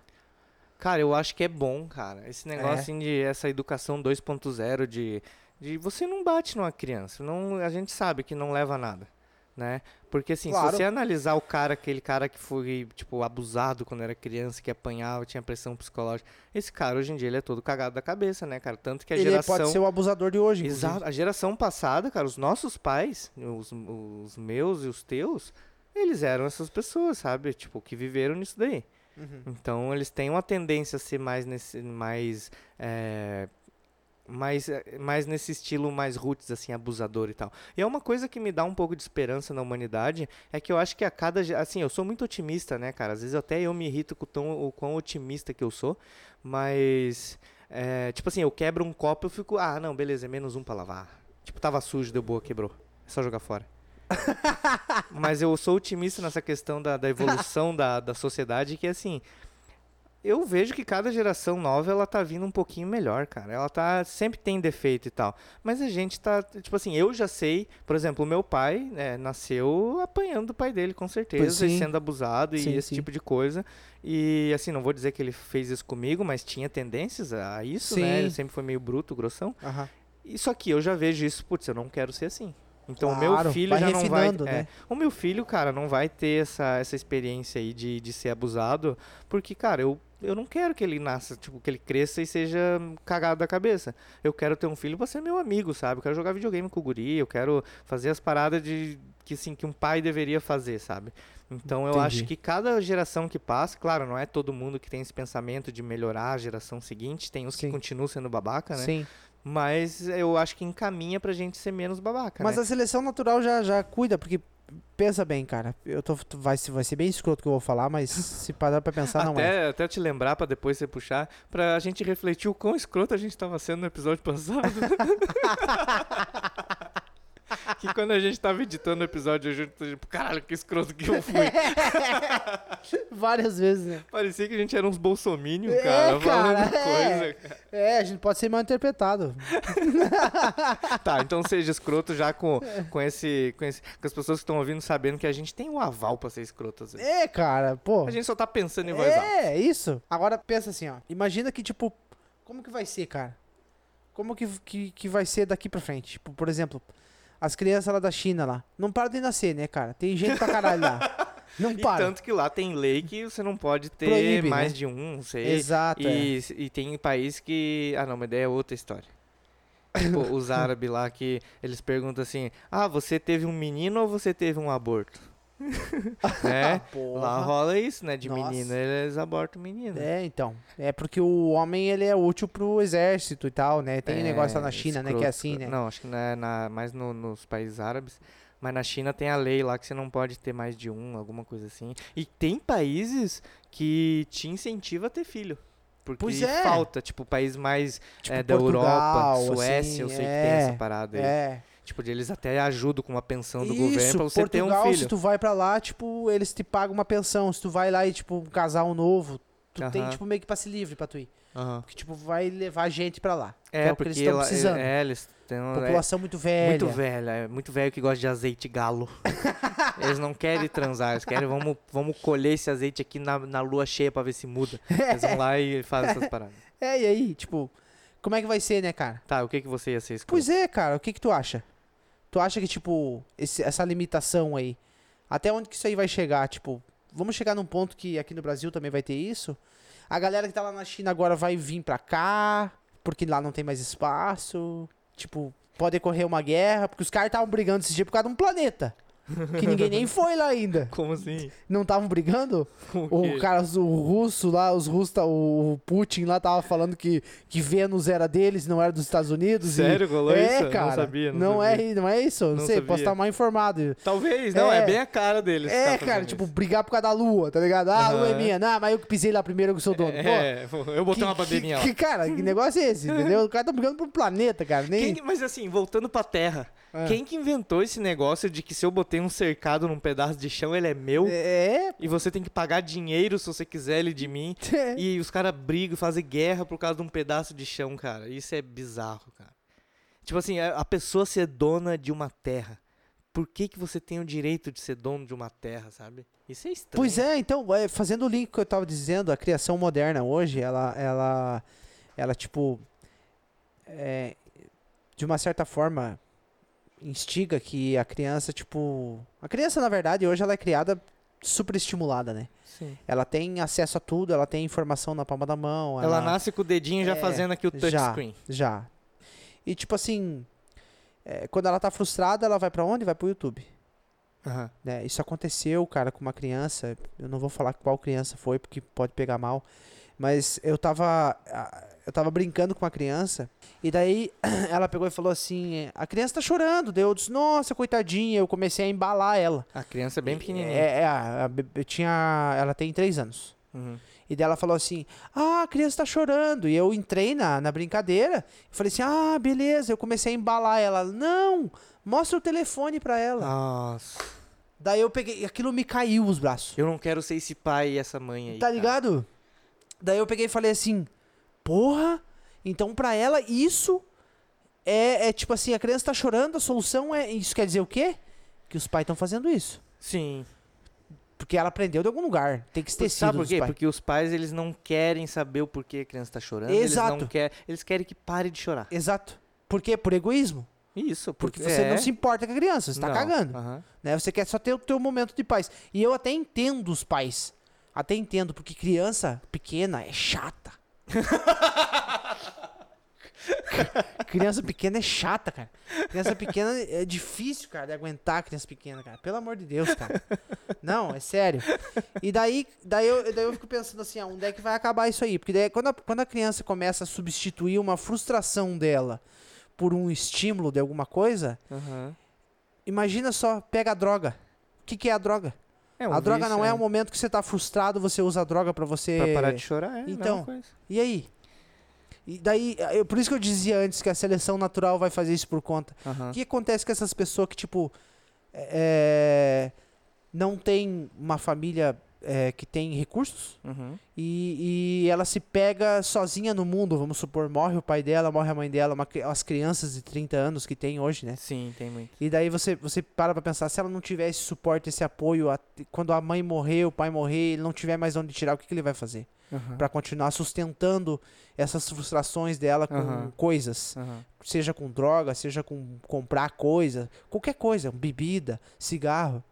Speaker 1: Cara, eu acho que é bom, cara. Esse negócio
Speaker 2: É.
Speaker 1: assim, de essa educação 2.0 de, de você não bate numa criança. Não, a gente sabe que não leva a nada, né? Porque assim,
Speaker 2: Claro.
Speaker 1: se você analisar o cara, aquele cara que foi, tipo, abusado quando era criança, que apanhava, tinha pressão psicológica, esse cara hoje em dia ele é todo cagado da cabeça, né, cara? Tanto que a
Speaker 2: Ele
Speaker 1: geração
Speaker 2: pode ser o abusador de hoje, inclusive.
Speaker 1: Exato. A geração passada, cara, os nossos pais, os, os meus e os teus, eles eram essas pessoas, sabe? Tipo, que viveram nisso daí.
Speaker 2: Uhum.
Speaker 1: Então, eles têm uma tendência a ser mais nesse, mais, é, mais, é, mais nesse estilo mais roots, assim, abusador e tal. E é uma coisa que me dá um pouco de esperança na humanidade, é que eu acho que a cada, assim, eu sou muito otimista, né, cara? Às vezes até eu me irrito com o, tão, o quão otimista que eu sou, mas, é, tipo assim, eu quebro um copo, eu fico, ah, não, beleza, é menos um pra lavar. Tipo, tava sujo, deu boa, quebrou. É só jogar fora. Mas eu sou otimista nessa questão da, da evolução da, da sociedade, que assim, eu vejo que cada geração nova ela tá vindo um pouquinho melhor, cara. Ela tá sempre tem defeito e tal. Mas a gente tá, tipo assim, eu já sei, por exemplo, o meu pai né, nasceu apanhando do pai dele, com certeza, e sendo abusado
Speaker 2: Sim,
Speaker 1: e esse
Speaker 2: sim.
Speaker 1: tipo de coisa. E assim, não vou dizer que ele fez isso comigo, mas tinha tendências a isso, né?
Speaker 2: Sim.
Speaker 1: Ele sempre foi meio bruto, grossão.
Speaker 2: Aham.
Speaker 1: Isso aqui eu já vejo isso, putz, eu não quero ser assim. Então o meu
Speaker 2: Claro,
Speaker 1: filho
Speaker 2: vai
Speaker 1: já não vai.
Speaker 2: refinando,
Speaker 1: é,
Speaker 2: né?
Speaker 1: o meu filho, cara, não vai ter essa, essa experiência aí de, de ser abusado, porque, cara, eu, eu não quero que ele nasça, tipo, que ele cresça e seja cagado da cabeça. Eu quero ter um filho pra ser meu amigo, sabe? Eu quero jogar videogame com o guri, eu quero fazer as paradas de que, assim, que um pai deveria fazer, sabe? Então eu
Speaker 2: Entendi.
Speaker 1: acho que cada geração que passa, claro, não é todo mundo que tem esse pensamento de melhorar a geração seguinte, tem uns que
Speaker 2: Sim.
Speaker 1: continuam sendo babaca, né?
Speaker 2: Sim.
Speaker 1: Mas eu acho que encaminha pra gente ser menos babaca,
Speaker 2: Mas
Speaker 1: né?
Speaker 2: a seleção natural já, já cuida, porque pensa bem, cara. Eu tô, vai, ser- vai ser bem escroto que eu vou falar, mas se parar pra pensar, não é.
Speaker 1: até, até te lembrar pra depois você puxar, pra gente refletir o quão escroto a gente tava sendo no episódio passado. que quando a gente tava editando o episódio, a gente tipo, caralho, que escroto que eu fui.
Speaker 2: Várias vezes, né?
Speaker 1: Parecia que a gente era uns bolsominions,
Speaker 2: É,
Speaker 1: cara, falando
Speaker 2: cara, é.
Speaker 1: coisa. cara.
Speaker 2: É, a gente pode ser mal interpretado.
Speaker 1: Tá, então seja escroto já com, com, esse, com esse. Com as pessoas que estão ouvindo sabendo que a gente tem um aval pra ser escroto. às vezes.
Speaker 2: É, cara, pô.
Speaker 1: A gente só tá pensando em voz alta.
Speaker 2: É, isso. Agora pensa assim, ó. Imagina que, tipo, como que vai ser, cara? Como que, que, que vai ser daqui pra frente? Tipo, por exemplo, as crianças lá da China lá. Não param de nascer, né, cara? Tem gente pra caralho lá. Não
Speaker 1: E
Speaker 2: para.
Speaker 1: tanto que lá tem lei que você não pode ter
Speaker 2: Proíbe,
Speaker 1: mais
Speaker 2: né?
Speaker 1: de um, não sei.
Speaker 2: Exato, é.
Speaker 1: E, e tem país que. Ah, não, mas daí é outra história. Tipo, os árabes lá que eles perguntam assim: Ah, você teve um menino ou você teve um aborto?
Speaker 2: Porra.
Speaker 1: Lá rola isso, né? De
Speaker 2: Nossa.
Speaker 1: menina, eles abortam menina.
Speaker 2: É, então. É porque o homem, ele é útil pro exército e tal, né? Tem um negócio lá na China, né? Que é
Speaker 1: escroto,
Speaker 2: assim, né?
Speaker 1: escroto. Não, acho que não é na, mais no- nos países árabes. Mas na China tem a lei lá que você não pode ter mais de um, alguma coisa assim. E tem países que te incentiva a ter filho. Porque
Speaker 2: Pois é.
Speaker 1: falta, tipo, país mais
Speaker 2: Tipo
Speaker 1: é, da
Speaker 2: Portugal,
Speaker 1: Europa, Suécia,
Speaker 2: assim,
Speaker 1: eu sei que tem
Speaker 2: é,
Speaker 1: essa parada aí.
Speaker 2: É.
Speaker 1: Tipo, eles até ajudam com uma pensão do
Speaker 2: Isso,
Speaker 1: governo pra você
Speaker 2: Portugal,
Speaker 1: ter um
Speaker 2: se
Speaker 1: filho.
Speaker 2: tu vai pra lá, tipo, eles te pagam uma pensão. Se tu vai lá e, tipo, um casal novo, tu tem,
Speaker 1: Aham.
Speaker 2: tipo, meio que passe livre pra tu ir.
Speaker 1: Aham.
Speaker 2: Porque, tipo, vai levar gente pra lá.
Speaker 1: É,
Speaker 2: que
Speaker 1: porque
Speaker 2: eles estão precisando.
Speaker 1: É, eles têm um- é
Speaker 2: População muito velha.
Speaker 1: muito velha, é muito velho que gosta de azeite galo. eles não querem transar, eles querem, vamos, vamos colher esse azeite aqui na, na lua cheia pra ver se muda. Eles vão lá e fazem essas paradas.
Speaker 2: É, e aí, tipo, como é que vai ser, né, cara?
Speaker 1: Tá, o que que você ia ser escroto?
Speaker 2: Pois é, cara, o que que tu acha? Tu acha que, tipo, esse- essa limitação aí, até onde que isso aí vai chegar? Tipo, vamos chegar num ponto que aqui no Brasil também vai ter isso? A galera que tá lá na China agora vai vir pra cá, porque lá não tem mais espaço. Tipo, pode ocorrer uma guerra, porque os caras estavam brigando esse dia por causa de um planeta. Que ninguém nem foi lá ainda.
Speaker 1: Como assim?
Speaker 2: Não estavam brigando? O
Speaker 1: quê?
Speaker 2: cara, o russo lá, os russos, tá- o Putin lá tava falando que, que Vênus era deles, não era dos Estados Unidos.
Speaker 1: Sério, rolou
Speaker 2: é,
Speaker 1: isso?
Speaker 2: cara.
Speaker 1: Não sabia, não sabia.
Speaker 2: é, não é isso. Não,
Speaker 1: Não
Speaker 2: sei, posso
Speaker 1: sabia.
Speaker 2: estar mal informado.
Speaker 1: Talvez, não, é,
Speaker 2: É.
Speaker 1: bem a cara deles.
Speaker 2: é, cara, tipo,
Speaker 1: isso.
Speaker 2: brigar por causa da lua, tá ligado? Ah, a lua é minha. Não, mas eu que pisei lá primeiro que sou dono. Pô,
Speaker 1: É, eu botei
Speaker 2: que-
Speaker 1: uma bandeirinha
Speaker 2: que,
Speaker 1: lá.
Speaker 2: que, cara, que negócio é esse, entendeu? O cara tá brigando um planeta, cara. Nem...
Speaker 1: Quem- mas assim, voltando pra terra,
Speaker 2: Ah.
Speaker 1: quem que inventou esse negócio de que se eu botei um cercado num pedaço de chão, ele é meu?
Speaker 2: É,
Speaker 1: E você tem que pagar dinheiro se você quiser ele de mim.
Speaker 2: é.
Speaker 1: E os caras brigam, fazem guerra por causa de um pedaço de chão, cara. Isso é bizarro, cara. Tipo assim, a a pessoa ser dona de uma terra. Por que, que você tem o direito de ser dono de uma terra, sabe? Isso é estranho.
Speaker 2: Pois é, então, é, fazendo o link que eu tava dizendo, a criação moderna hoje, ela, ela, ela tipo, é, de uma certa forma, instiga que a criança, tipo, a criança, na verdade, hoje ela é criada super estimulada, né?
Speaker 1: Sim.
Speaker 2: Ela tem acesso a tudo, ela tem informação na palma da mão.
Speaker 1: Ela nasce com o dedinho já
Speaker 2: É,
Speaker 1: fazendo aqui o
Speaker 2: já.
Speaker 1: touchscreen.
Speaker 2: Já. E, tipo assim, é, quando ela tá frustrada, ela vai pra onde? Vai pro YouTube.
Speaker 1: Aham.
Speaker 2: né? Isso aconteceu, cara, com uma criança. Eu não vou falar qual criança foi, porque pode pegar mal. Mas eu tava. Eu tava brincando com uma criança. E daí ela pegou e falou assim: A criança tá chorando. Daí eu disse, nossa, coitadinha. Eu comecei a embalar ela.
Speaker 1: A criança é bem pequenininha.
Speaker 2: É, é, a, a bebê tinha. Ela tem três anos.
Speaker 1: Uhum.
Speaker 2: E daí ela falou assim: Ah, a criança tá chorando. E eu entrei na, na brincadeira. E falei assim: Ah, beleza. Eu comecei a embalar ela. Não, mostra o telefone pra ela.
Speaker 1: Nossa.
Speaker 2: Daí eu peguei. Aquilo me caiu os braços.
Speaker 1: Eu não quero ser esse pai e essa mãe aí.
Speaker 2: Tá
Speaker 1: cara.
Speaker 2: ligado? Daí eu peguei e falei assim: Porra, então pra ela isso é, é tipo assim: a criança tá chorando, a solução é. Isso quer dizer o quê? Que os pais estão fazendo isso.
Speaker 1: Sim.
Speaker 2: Porque ela aprendeu de algum lugar. Tem que ter sido
Speaker 1: Sabe por quê? Porque os pais, eles não querem saber o porquê a criança tá chorando. Eles não
Speaker 2: Exato.
Speaker 1: querem. Eles querem que pare de chorar.
Speaker 2: Exato. Por quê? Por egoísmo.
Speaker 1: Isso,
Speaker 2: Porque
Speaker 1: porque
Speaker 2: você
Speaker 1: é.
Speaker 2: não se importa com a criança, você tá
Speaker 1: Não,
Speaker 2: cagando.
Speaker 1: aham.
Speaker 2: Né? Você quer só ter o teu momento de paz. E eu até entendo os pais. Até entendo, porque criança pequena é chata. criança pequena é chata, cara. Criança pequena é difícil, cara, de aguentar criança pequena, cara. Pelo amor de Deus, cara. Não, é sério. E daí, daí, eu, daí eu fico pensando assim, ah, onde é que vai acabar isso aí? Porque daí, quando, a, quando a criança começa a substituir uma frustração dela por um estímulo de alguma coisa,
Speaker 1: aham.
Speaker 2: imagina só, pega a droga. O que, que é a droga?
Speaker 1: É um
Speaker 2: a droga
Speaker 1: vício,
Speaker 2: não é um momento que você tá frustrado, você usa a droga pra você.
Speaker 1: Pra parar de chorar, é
Speaker 2: Então. E aí? E daí, eu- por isso que eu dizia antes que a seleção natural vai fazer isso por conta. O que acontece com essas pessoas que, tipo, é, não tem uma família é, que tem recursos
Speaker 1: Uhum.
Speaker 2: e, e ela se pega sozinha no mundo, vamos supor, morre o pai dela, morre a mãe dela, uma, as crianças de 30 anos que tem hoje, né?
Speaker 1: Sim, tem muito.
Speaker 2: E daí você, você para pra pensar, se ela não tiver esse suporte, esse apoio, a- quando a mãe morrer, o pai morrer, ele não tiver mais onde tirar, o que, que ele vai fazer?
Speaker 1: Aham.
Speaker 2: Pra continuar sustentando essas frustrações dela com
Speaker 1: Aham.
Speaker 2: coisas.
Speaker 1: Aham.
Speaker 2: Seja com droga, seja com comprar coisa, qualquer coisa, bebida, cigarro,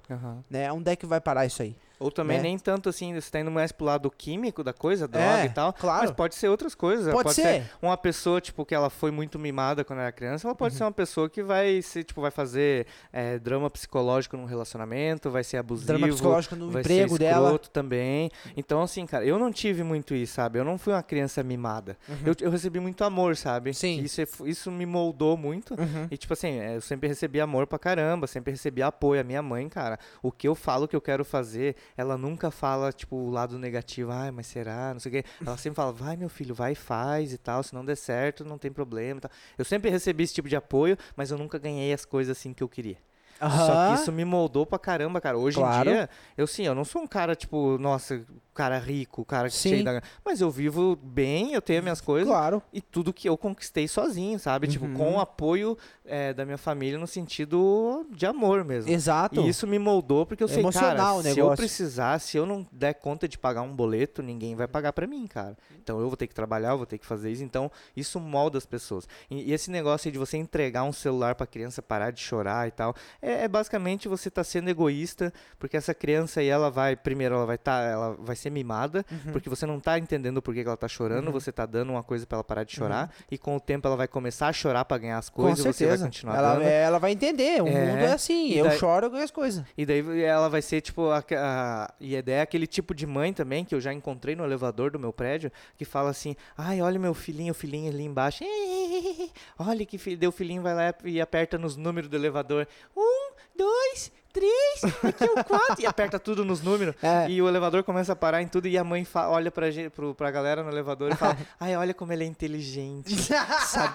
Speaker 2: né? Onde é que vai parar isso aí?
Speaker 1: Ou também
Speaker 2: né?
Speaker 1: nem tanto assim, você tá indo mais pro lado químico da coisa, droga
Speaker 2: É,
Speaker 1: e tal.
Speaker 2: claro.
Speaker 1: Mas pode ser outras coisas.
Speaker 2: Pode ser.
Speaker 1: uma pessoa, tipo, que ela foi muito mimada quando era criança, ela
Speaker 2: Uhum.
Speaker 1: pode ser uma pessoa que vai ser, tipo, vai fazer é, drama psicológico num relacionamento, vai ser abusivo.
Speaker 2: Drama psicológico no
Speaker 1: vai
Speaker 2: emprego
Speaker 1: ser
Speaker 2: dela.
Speaker 1: também. Então, assim, cara, eu não tive muito isso, sabe? Eu não fui uma criança mimada. Eu, eu recebi muito amor, sabe?
Speaker 2: Uhum. Sim.
Speaker 1: Isso, é isso me moldou muito.
Speaker 2: Uhum.
Speaker 1: E, tipo assim, é, eu sempre recebi amor pra caramba, sempre recebi apoio. A minha mãe, cara, o que eu falo que eu quero fazer, ela nunca fala, tipo, o lado negativo, ai, mas será? Não sei o quê. Ela sempre fala, vai, meu filho, vai e faz e tal. Se não der certo, não tem problema e tal. Eu sempre recebi esse tipo de apoio, mas eu nunca ganhei as coisas assim que eu queria. Só que isso me moldou pra caramba, cara. Hoje
Speaker 2: Claro.
Speaker 1: em dia, eu sim, eu não sou um cara, tipo, nossa, cara rico, cara
Speaker 2: Sim.
Speaker 1: cheio da. Mas eu vivo bem, eu tenho minhas coisas.
Speaker 2: Claro.
Speaker 1: E tudo que eu conquistei sozinho, sabe? Tipo,
Speaker 2: Uhum.
Speaker 1: com o apoio é, da minha família no sentido de amor mesmo.
Speaker 2: Exato.
Speaker 1: E isso me moldou porque eu sei,
Speaker 2: Emocional
Speaker 1: cara, se eu precisar, se eu não der conta de pagar um boleto, ninguém vai pagar pra mim, cara. Então eu vou ter que trabalhar, eu vou ter que fazer isso. Então isso molda as pessoas. E, e esse negócio aí de você entregar um celular pra criança parar de chorar e tal, é, é basicamente você tá sendo egoísta, porque essa criança aí, ela vai, primeiro, ela vai tá, ela vai ser mimada,
Speaker 2: Uhum.
Speaker 1: porque você não tá entendendo por que, ela tá chorando, você tá dando uma coisa pra ela parar de chorar, e com o tempo ela vai começar a chorar pra ganhar as
Speaker 2: Com
Speaker 1: coisas, você vai continuar
Speaker 2: ela,
Speaker 1: dando.
Speaker 2: ela vai entender. O
Speaker 1: É,
Speaker 2: mundo é assim. Eu
Speaker 1: daí-
Speaker 2: choro, eu ganho as coisas.
Speaker 1: E daí ela vai ser, tipo, a, a, e a ideia é aquele tipo de mãe também, que eu já encontrei no elevador do meu prédio, que fala assim, ai, olha meu filhinho, o filhinho ali embaixo. Olha que filho, daí o filhinho vai lá e aperta nos números do elevador. Um, dois, três, aqui é o quatro. e aperta tudo nos números.
Speaker 2: É.
Speaker 1: E o elevador começa a parar em tudo e a mãe olha pra, gente, pro, pra galera no elevador e fala, ai, olha como ele é inteligente. Sa-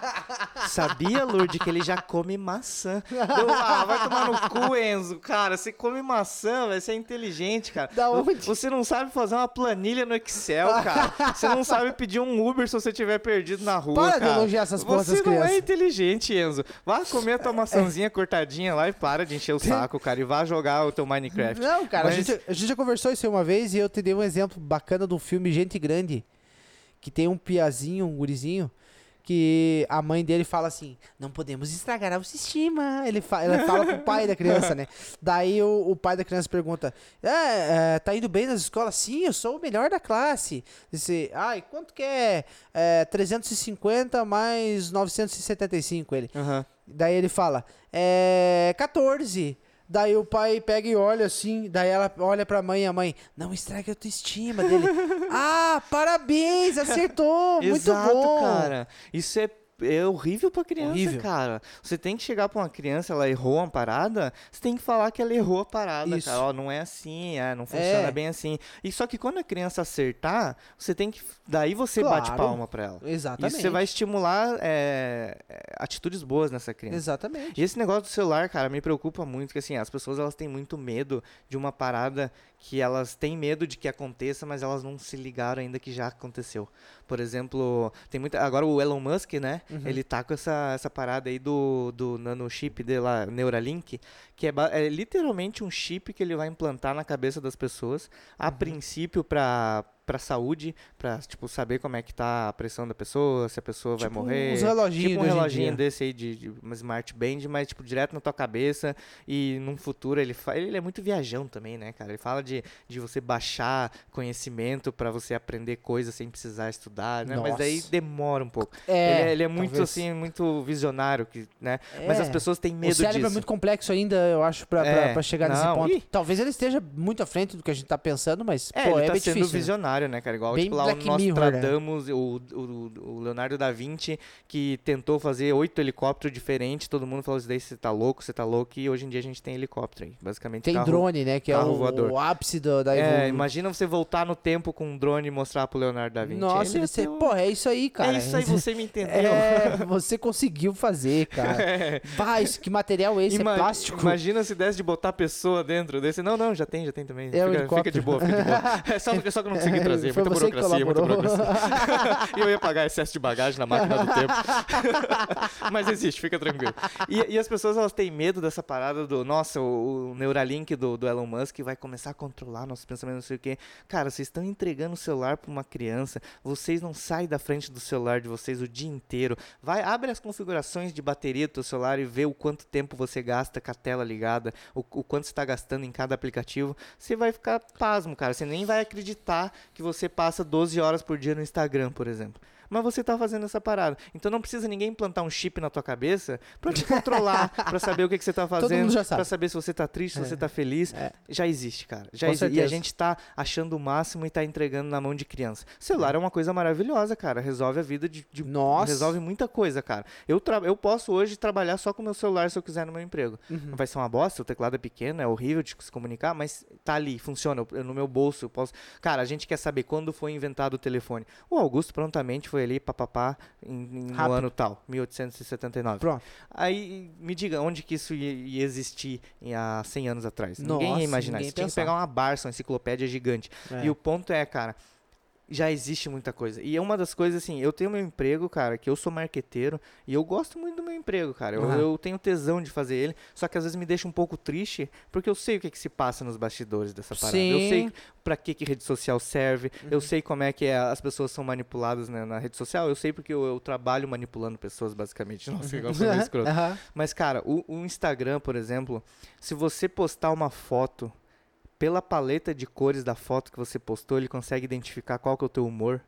Speaker 1: Sabia, Lourdes, que ele já come maçã? Eu, ah, vai tomar no cu, Enzo. Cara, você come maçã, vai ser inteligente, cara.
Speaker 2: Da onde?
Speaker 1: Você não sabe fazer uma planilha no Excel, cara. Você não sabe pedir um Uber se você estiver perdido na rua,
Speaker 2: Para de
Speaker 1: cara.
Speaker 2: elogiar essas porra
Speaker 1: Você não é
Speaker 2: crianças.
Speaker 1: inteligente, Enzo. Vá comer a tua maçãzinha cortadinha lá e para de encher o saco, cara. E vá jogar o teu Minecraft.
Speaker 2: Não, cara, a, gente, a gente já conversou isso uma vez e eu te dei um exemplo bacana do filme Gente Grande. Que tem um piazinho, um gurizinho, que a mãe dele fala assim: não podemos estragar a autoestima. Ele fa ela fala pro pai da criança, né? Daí o, o pai da criança pergunta: é, é, tá indo bem nas escolas? Sim, eu sou o melhor da classe. Disse, ai, quanto que é, é 350 mais 975? Ele.
Speaker 1: Aham.
Speaker 2: Daí ele fala, é 14. Daí o pai pega e olha assim, daí ela olha pra mãe e a mãe, não estrague a autoestima dele. ah, parabéns, acertou, muito
Speaker 1: Exato,
Speaker 2: bom.
Speaker 1: cara. Isso é, é horrível pra criança,
Speaker 2: Horrível.
Speaker 1: cara. Você tem que chegar pra uma criança, ela errou uma parada, você tem que falar que ela errou a parada,
Speaker 2: Isso.
Speaker 1: cara. Ó, não é assim, é, não funciona
Speaker 2: É.
Speaker 1: bem assim. E só que quando a criança acertar, você tem que. Daí você bate
Speaker 2: Claro.
Speaker 1: palma pra ela.
Speaker 2: Exatamente.
Speaker 1: Isso você vai estimular é, é, atitudes boas nessa criança.
Speaker 2: Exatamente.
Speaker 1: E esse negócio do celular, cara, me preocupa muito, que assim, as pessoas elas têm muito medo de uma parada que elas têm medo de que aconteça, mas elas não se ligaram ainda que já aconteceu. Por exemplo, tem muita. Agora o Elon Musk, né? Ele tá com essa, essa parada aí do, do nanochip dele lá, Neuralink, que é, é literalmente um chip que ele vai implantar na cabeça das pessoas, a princípio pra. Pra saúde, pra, tipo, saber como é que tá a pressão da pessoa, se a pessoa vai
Speaker 2: Tipo
Speaker 1: morrer.
Speaker 2: uns reloginhos
Speaker 1: Tipo um reloginho desse aí de, de uma smart band, mas tipo direto na tua cabeça e num futuro ele fa... ele é muito viajão também, né, cara? Ele fala de, de você baixar conhecimento pra você aprender coisas sem precisar estudar, né? Mas daí
Speaker 2: Nossa.
Speaker 1: demora um pouco.
Speaker 2: É,
Speaker 1: ele, é- ele é muito
Speaker 2: talvez.
Speaker 1: assim, muito visionário, que, né? Mas
Speaker 2: É.
Speaker 1: as pessoas têm
Speaker 2: O
Speaker 1: medo
Speaker 2: cérebro
Speaker 1: disso.
Speaker 2: é muito complexo ainda, eu acho, pra-
Speaker 1: É,
Speaker 2: pra chegar nesse
Speaker 1: não,
Speaker 2: ponto.
Speaker 1: ih.
Speaker 2: Talvez ele esteja muito à frente do que a gente tá pensando, mas,
Speaker 1: É,
Speaker 2: pô,
Speaker 1: ele
Speaker 2: é
Speaker 1: tá sendo
Speaker 2: difícil. né?
Speaker 1: Né, cara? Igual,
Speaker 2: Bem
Speaker 1: tipo, lá
Speaker 2: Black
Speaker 1: o
Speaker 2: Mirror, né?
Speaker 1: Nostradamus, o, o, o Leonardo da Vinci, que tentou fazer oito helicópteros diferentes, todo mundo falou isso daí, você tá louco, você tá louco, e hoje em dia a gente tem helicóptero aí, basicamente.
Speaker 2: Tem
Speaker 1: carro-
Speaker 2: drone, né? Que é o,
Speaker 1: voador.
Speaker 2: o ápice do, da
Speaker 1: É, imagina você voltar no tempo com um drone e mostrar pro Leonardo da Vinci.
Speaker 2: Nossa,
Speaker 1: Ele um-
Speaker 2: pô, é isso aí, cara.
Speaker 1: É isso aí, você me entendeu.
Speaker 2: É, você conseguiu fazer, cara. Vai, isso, que material é esse?
Speaker 1: Ima-
Speaker 2: é plástico?
Speaker 1: Imagina se desse de botar pessoa dentro desse. Não, não, já tem, já tem também.
Speaker 2: É o
Speaker 1: fica, fica de boa, fica de boa. É só, só que eu não consegui trazer.
Speaker 2: Foi
Speaker 1: muita burocracia, muita burocracia. e eu ia pagar excesso de bagagem na máquina do tempo. Mas existe, fica tranquilo. E, e as pessoas elas têm medo dessa parada do, nossa, o, o Neuralink do, do Elon Musk vai começar a controlar nossos pensamentos, não sei o quê. Cara, vocês estão entregando o celular para uma criança, vocês não saem da frente do celular de vocês o dia inteiro. Vai, abre as configurações de bateria do teu celular e vê o quanto tempo você gasta com a tela ligada, o, o quanto você está gastando em cada aplicativo. Você vai ficar pasmo, cara. Você nem vai acreditar que você passa 12 horas por dia no Instagram, por exemplo. Mas você tá fazendo essa parada. Então não precisa ninguém implantar um chip na tua cabeça pra te controlar, pra saber o que, que você tá fazendo,
Speaker 2: sabe.
Speaker 1: pra saber se você tá triste, se
Speaker 2: É.
Speaker 1: você tá feliz.
Speaker 2: É.
Speaker 1: Já existe, cara. Já
Speaker 2: Com
Speaker 1: exi- E a gente tá achando o máximo e tá entregando na mão de criança. Celular é uma coisa maravilhosa, cara. Resolve a vida de. de-
Speaker 2: Nossa.
Speaker 1: Resolve muita coisa, cara. Eu, tra- eu posso hoje trabalhar só com o meu celular se eu quiser no meu emprego.
Speaker 2: Uhum.
Speaker 1: Vai ser uma bosta, o teclado é pequeno, é horrível de se comunicar, mas tá ali, funciona. eu- no meu bolso, eu posso. Cara, a gente quer saber quando foi inventado o telefone. O Augusto prontamente foi ali, papapá, em, no ano tal, 1879.
Speaker 2: Pronto.
Speaker 1: Aí me diga, onde que isso ia, ia existir em- há 100 anos atrás? ninguém
Speaker 2: Nossa,
Speaker 1: ia imaginar
Speaker 2: ninguém
Speaker 1: isso. Tinha que pegar uma Barça, uma enciclopédia gigante.
Speaker 2: É.
Speaker 1: E o ponto é, cara, já existe muita coisa. E é uma das coisas assim, eu tenho meu emprego, cara, que eu sou marqueteiro e eu gosto muito do meu emprego, cara. Eu,
Speaker 2: Aham.
Speaker 1: eu tenho tesão de fazer ele, só que às vezes me deixa um pouco triste, porque eu sei o que, que se passa nos bastidores dessa parada. Eu sei
Speaker 2: Sim. Uhum.
Speaker 1: pra que, que rede social serve, eu sei como é que é, as pessoas são manipuladas né, na rede social, eu sei porque eu, eu trabalho manipulando pessoas, basicamente. Nossa, igual foi meio escroto.
Speaker 2: Aham.
Speaker 1: Mas, cara, o, o Instagram, por exemplo, se você postar uma foto, pela paleta de cores da foto que você postou, ele consegue identificar qual que é o teu humor.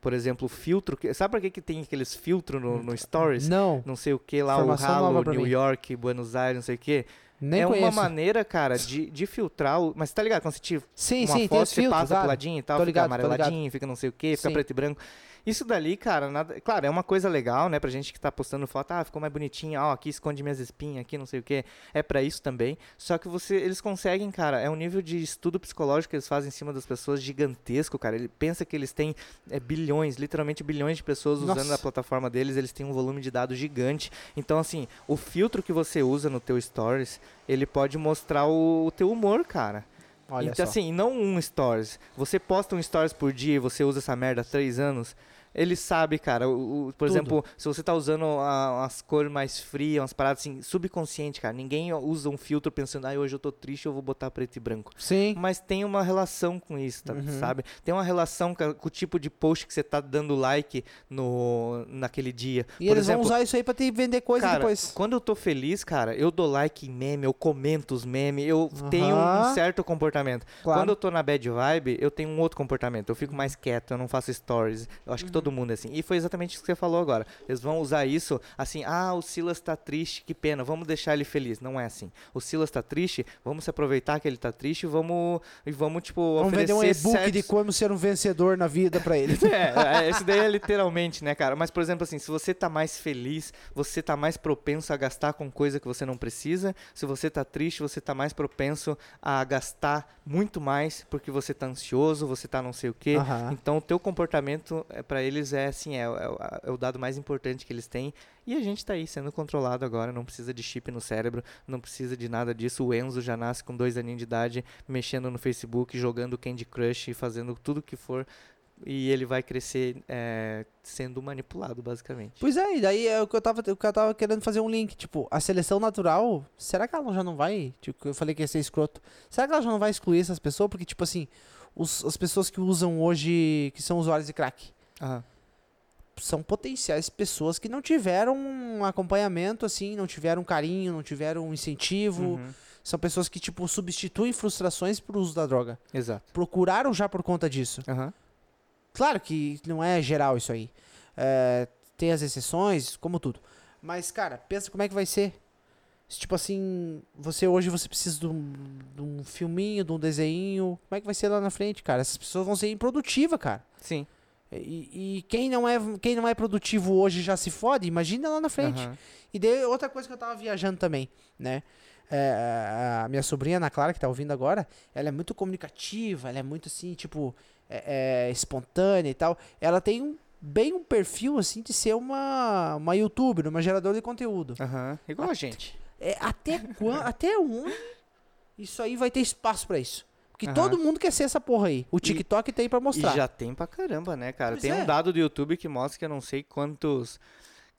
Speaker 1: Por exemplo, o filtro. que- Sabe pra que, que tem aqueles filtros no, no Stories?
Speaker 2: Não,
Speaker 1: Não sei o que lá, o
Speaker 2: Informação
Speaker 1: Halo,
Speaker 2: nova pra
Speaker 1: New
Speaker 2: mim.
Speaker 1: York, Buenos Aires, não sei o que.
Speaker 2: Nem
Speaker 1: é
Speaker 2: conheço.
Speaker 1: uma maneira, cara, de, de filtrar. O... Mas tá ligado? Quando você tira
Speaker 2: Sim,
Speaker 1: uma
Speaker 2: sim,
Speaker 1: foto, você
Speaker 2: filtros,
Speaker 1: passa
Speaker 2: claro.
Speaker 1: pro ladinho e tal,
Speaker 2: Tô
Speaker 1: fica
Speaker 2: ligado,
Speaker 1: amareladinho, fica não sei o que, fica
Speaker 2: Sim.
Speaker 1: preto e branco. Isso dali, cara, nada. Claro, é uma coisa legal, né? Pra gente que tá postando foto, ah, ficou mais bonitinha, ó, aqui esconde minhas espinhas, aqui não sei o que. É pra isso também. Só que você, eles conseguem, cara, é um nível de estudo psicológico que eles fazem em cima das pessoas gigantesco, cara. Ele pensa que eles têm é, bilhões, literalmente bilhões de pessoas usando
Speaker 2: Nossa.
Speaker 1: a plataforma deles, eles têm um volume de dados gigante. Então, assim, o filtro que você usa no teu stories, ele pode mostrar o, o teu humor, cara.
Speaker 2: Olha
Speaker 1: então,
Speaker 2: só.
Speaker 1: assim, não um stories. Você posta um stories por dia e você usa essa merda há três anos. Ele sabe, cara. O, o- por
Speaker 2: Tudo.
Speaker 1: exemplo, se você tá usando a- umas cores mais frias, umas paradas assim, subconsciente, cara. Ninguém usa um filtro pensando, ah, hoje eu tô triste, eu vou botar preto e branco.
Speaker 2: Sim.
Speaker 1: Mas tem uma relação com isso, tá-
Speaker 2: Uhum.
Speaker 1: sabe? Tem uma relação com, com o tipo de post que você tá dando like no, naquele dia.
Speaker 2: E
Speaker 1: por
Speaker 2: eles
Speaker 1: exemplo,
Speaker 2: vão usar isso aí pra te vender coisa
Speaker 1: Cara,
Speaker 2: depois.
Speaker 1: quando eu tô feliz, cara, eu dou like em meme, eu comento os memes, eu tenho um certo comportamento.
Speaker 2: Claro.
Speaker 1: Quando eu tô na bad vibe, eu tenho um outro comportamento. Eu fico mais quieto, eu não faço stories. Eu acho que todo mundo é assim. E foi exatamente isso que você falou agora. Eles vão usar isso assim, ah, o Silas tá triste, que pena, vamos deixar ele feliz. Não é assim. O Silas tá triste, vamos se aproveitar que ele tá triste e vamos, e vamos tipo,
Speaker 2: Vamos vender um
Speaker 1: oferecer
Speaker 2: e-book de como ser um vencedor na vida pra ele.
Speaker 1: é, é, esse daí é literalmente, né, cara? Mas, por exemplo, assim, se você tá mais feliz, você tá mais propenso a gastar com coisa que você não precisa. Se você tá triste, você tá mais propenso a gastar muito mais porque você tá ansioso, você tá não sei o quê. Então, o teu comportamento, é, para eles, é assim, é, é é o dado mais importante que eles têm. E a gente tá aí sendo controlado agora, não precisa de chip no cérebro, não precisa de nada disso. O Enzo já nasce com dois aninhos de idade, mexendo no Facebook, jogando Candy Crush, fazendo tudo que for. E ele vai crescer é, sendo manipulado, basicamente.
Speaker 2: Pois é, e daí é o que eu tava, o que eu tava querendo fazer um link. Tipo, a seleção natural, será que ela já não vai? Tipo, eu falei que ia ser escroto. Será que ela já não vai excluir essas pessoas? Porque, tipo assim, os- as pessoas que usam hoje, que são usuários de crack,
Speaker 1: Aham.
Speaker 2: são potenciais pessoas que não tiveram um acompanhamento, assim, não tiveram um carinho, não tiveram um incentivo.
Speaker 1: Uhum.
Speaker 2: São pessoas que, tipo, substituem frustrações pro uso da droga.
Speaker 1: Exato.
Speaker 2: Procuraram já por conta disso.
Speaker 1: Aham.
Speaker 2: Claro que não é geral isso aí. É, tem as exceções, como tudo. Mas, cara, pensa como é que vai ser. Se, Tipo assim, você hoje você precisa de um, de um filminho, de um desenho. Como é que vai ser lá na frente, cara? Essas pessoas vão ser improdutivas, cara.
Speaker 1: Sim.
Speaker 2: E, e quem, não é, quem não é produtivo hoje já se fode, imagina lá na frente.
Speaker 1: Aham.
Speaker 2: E daí, outra coisa que eu tava viajando também, né? É, a minha sobrinha, Ana Clara, que tá ouvindo agora, ela é muito comunicativa, ela é muito assim, tipo, é, é, espontânea e tal. Ela tem um, bem um perfil, assim, de ser uma, uma youtuber, uma geradora de conteúdo.
Speaker 1: Aham. Igual a gente.
Speaker 2: É, até, quan, até onde isso aí vai ter espaço pra isso? Porque
Speaker 1: Aham.
Speaker 2: todo mundo quer ser essa porra aí. O TikTok tem pra mostrar.
Speaker 1: E já tem pra caramba, né, cara?
Speaker 2: Pois
Speaker 1: tem
Speaker 2: é.
Speaker 1: um dado do YouTube que mostra que eu não sei quantos.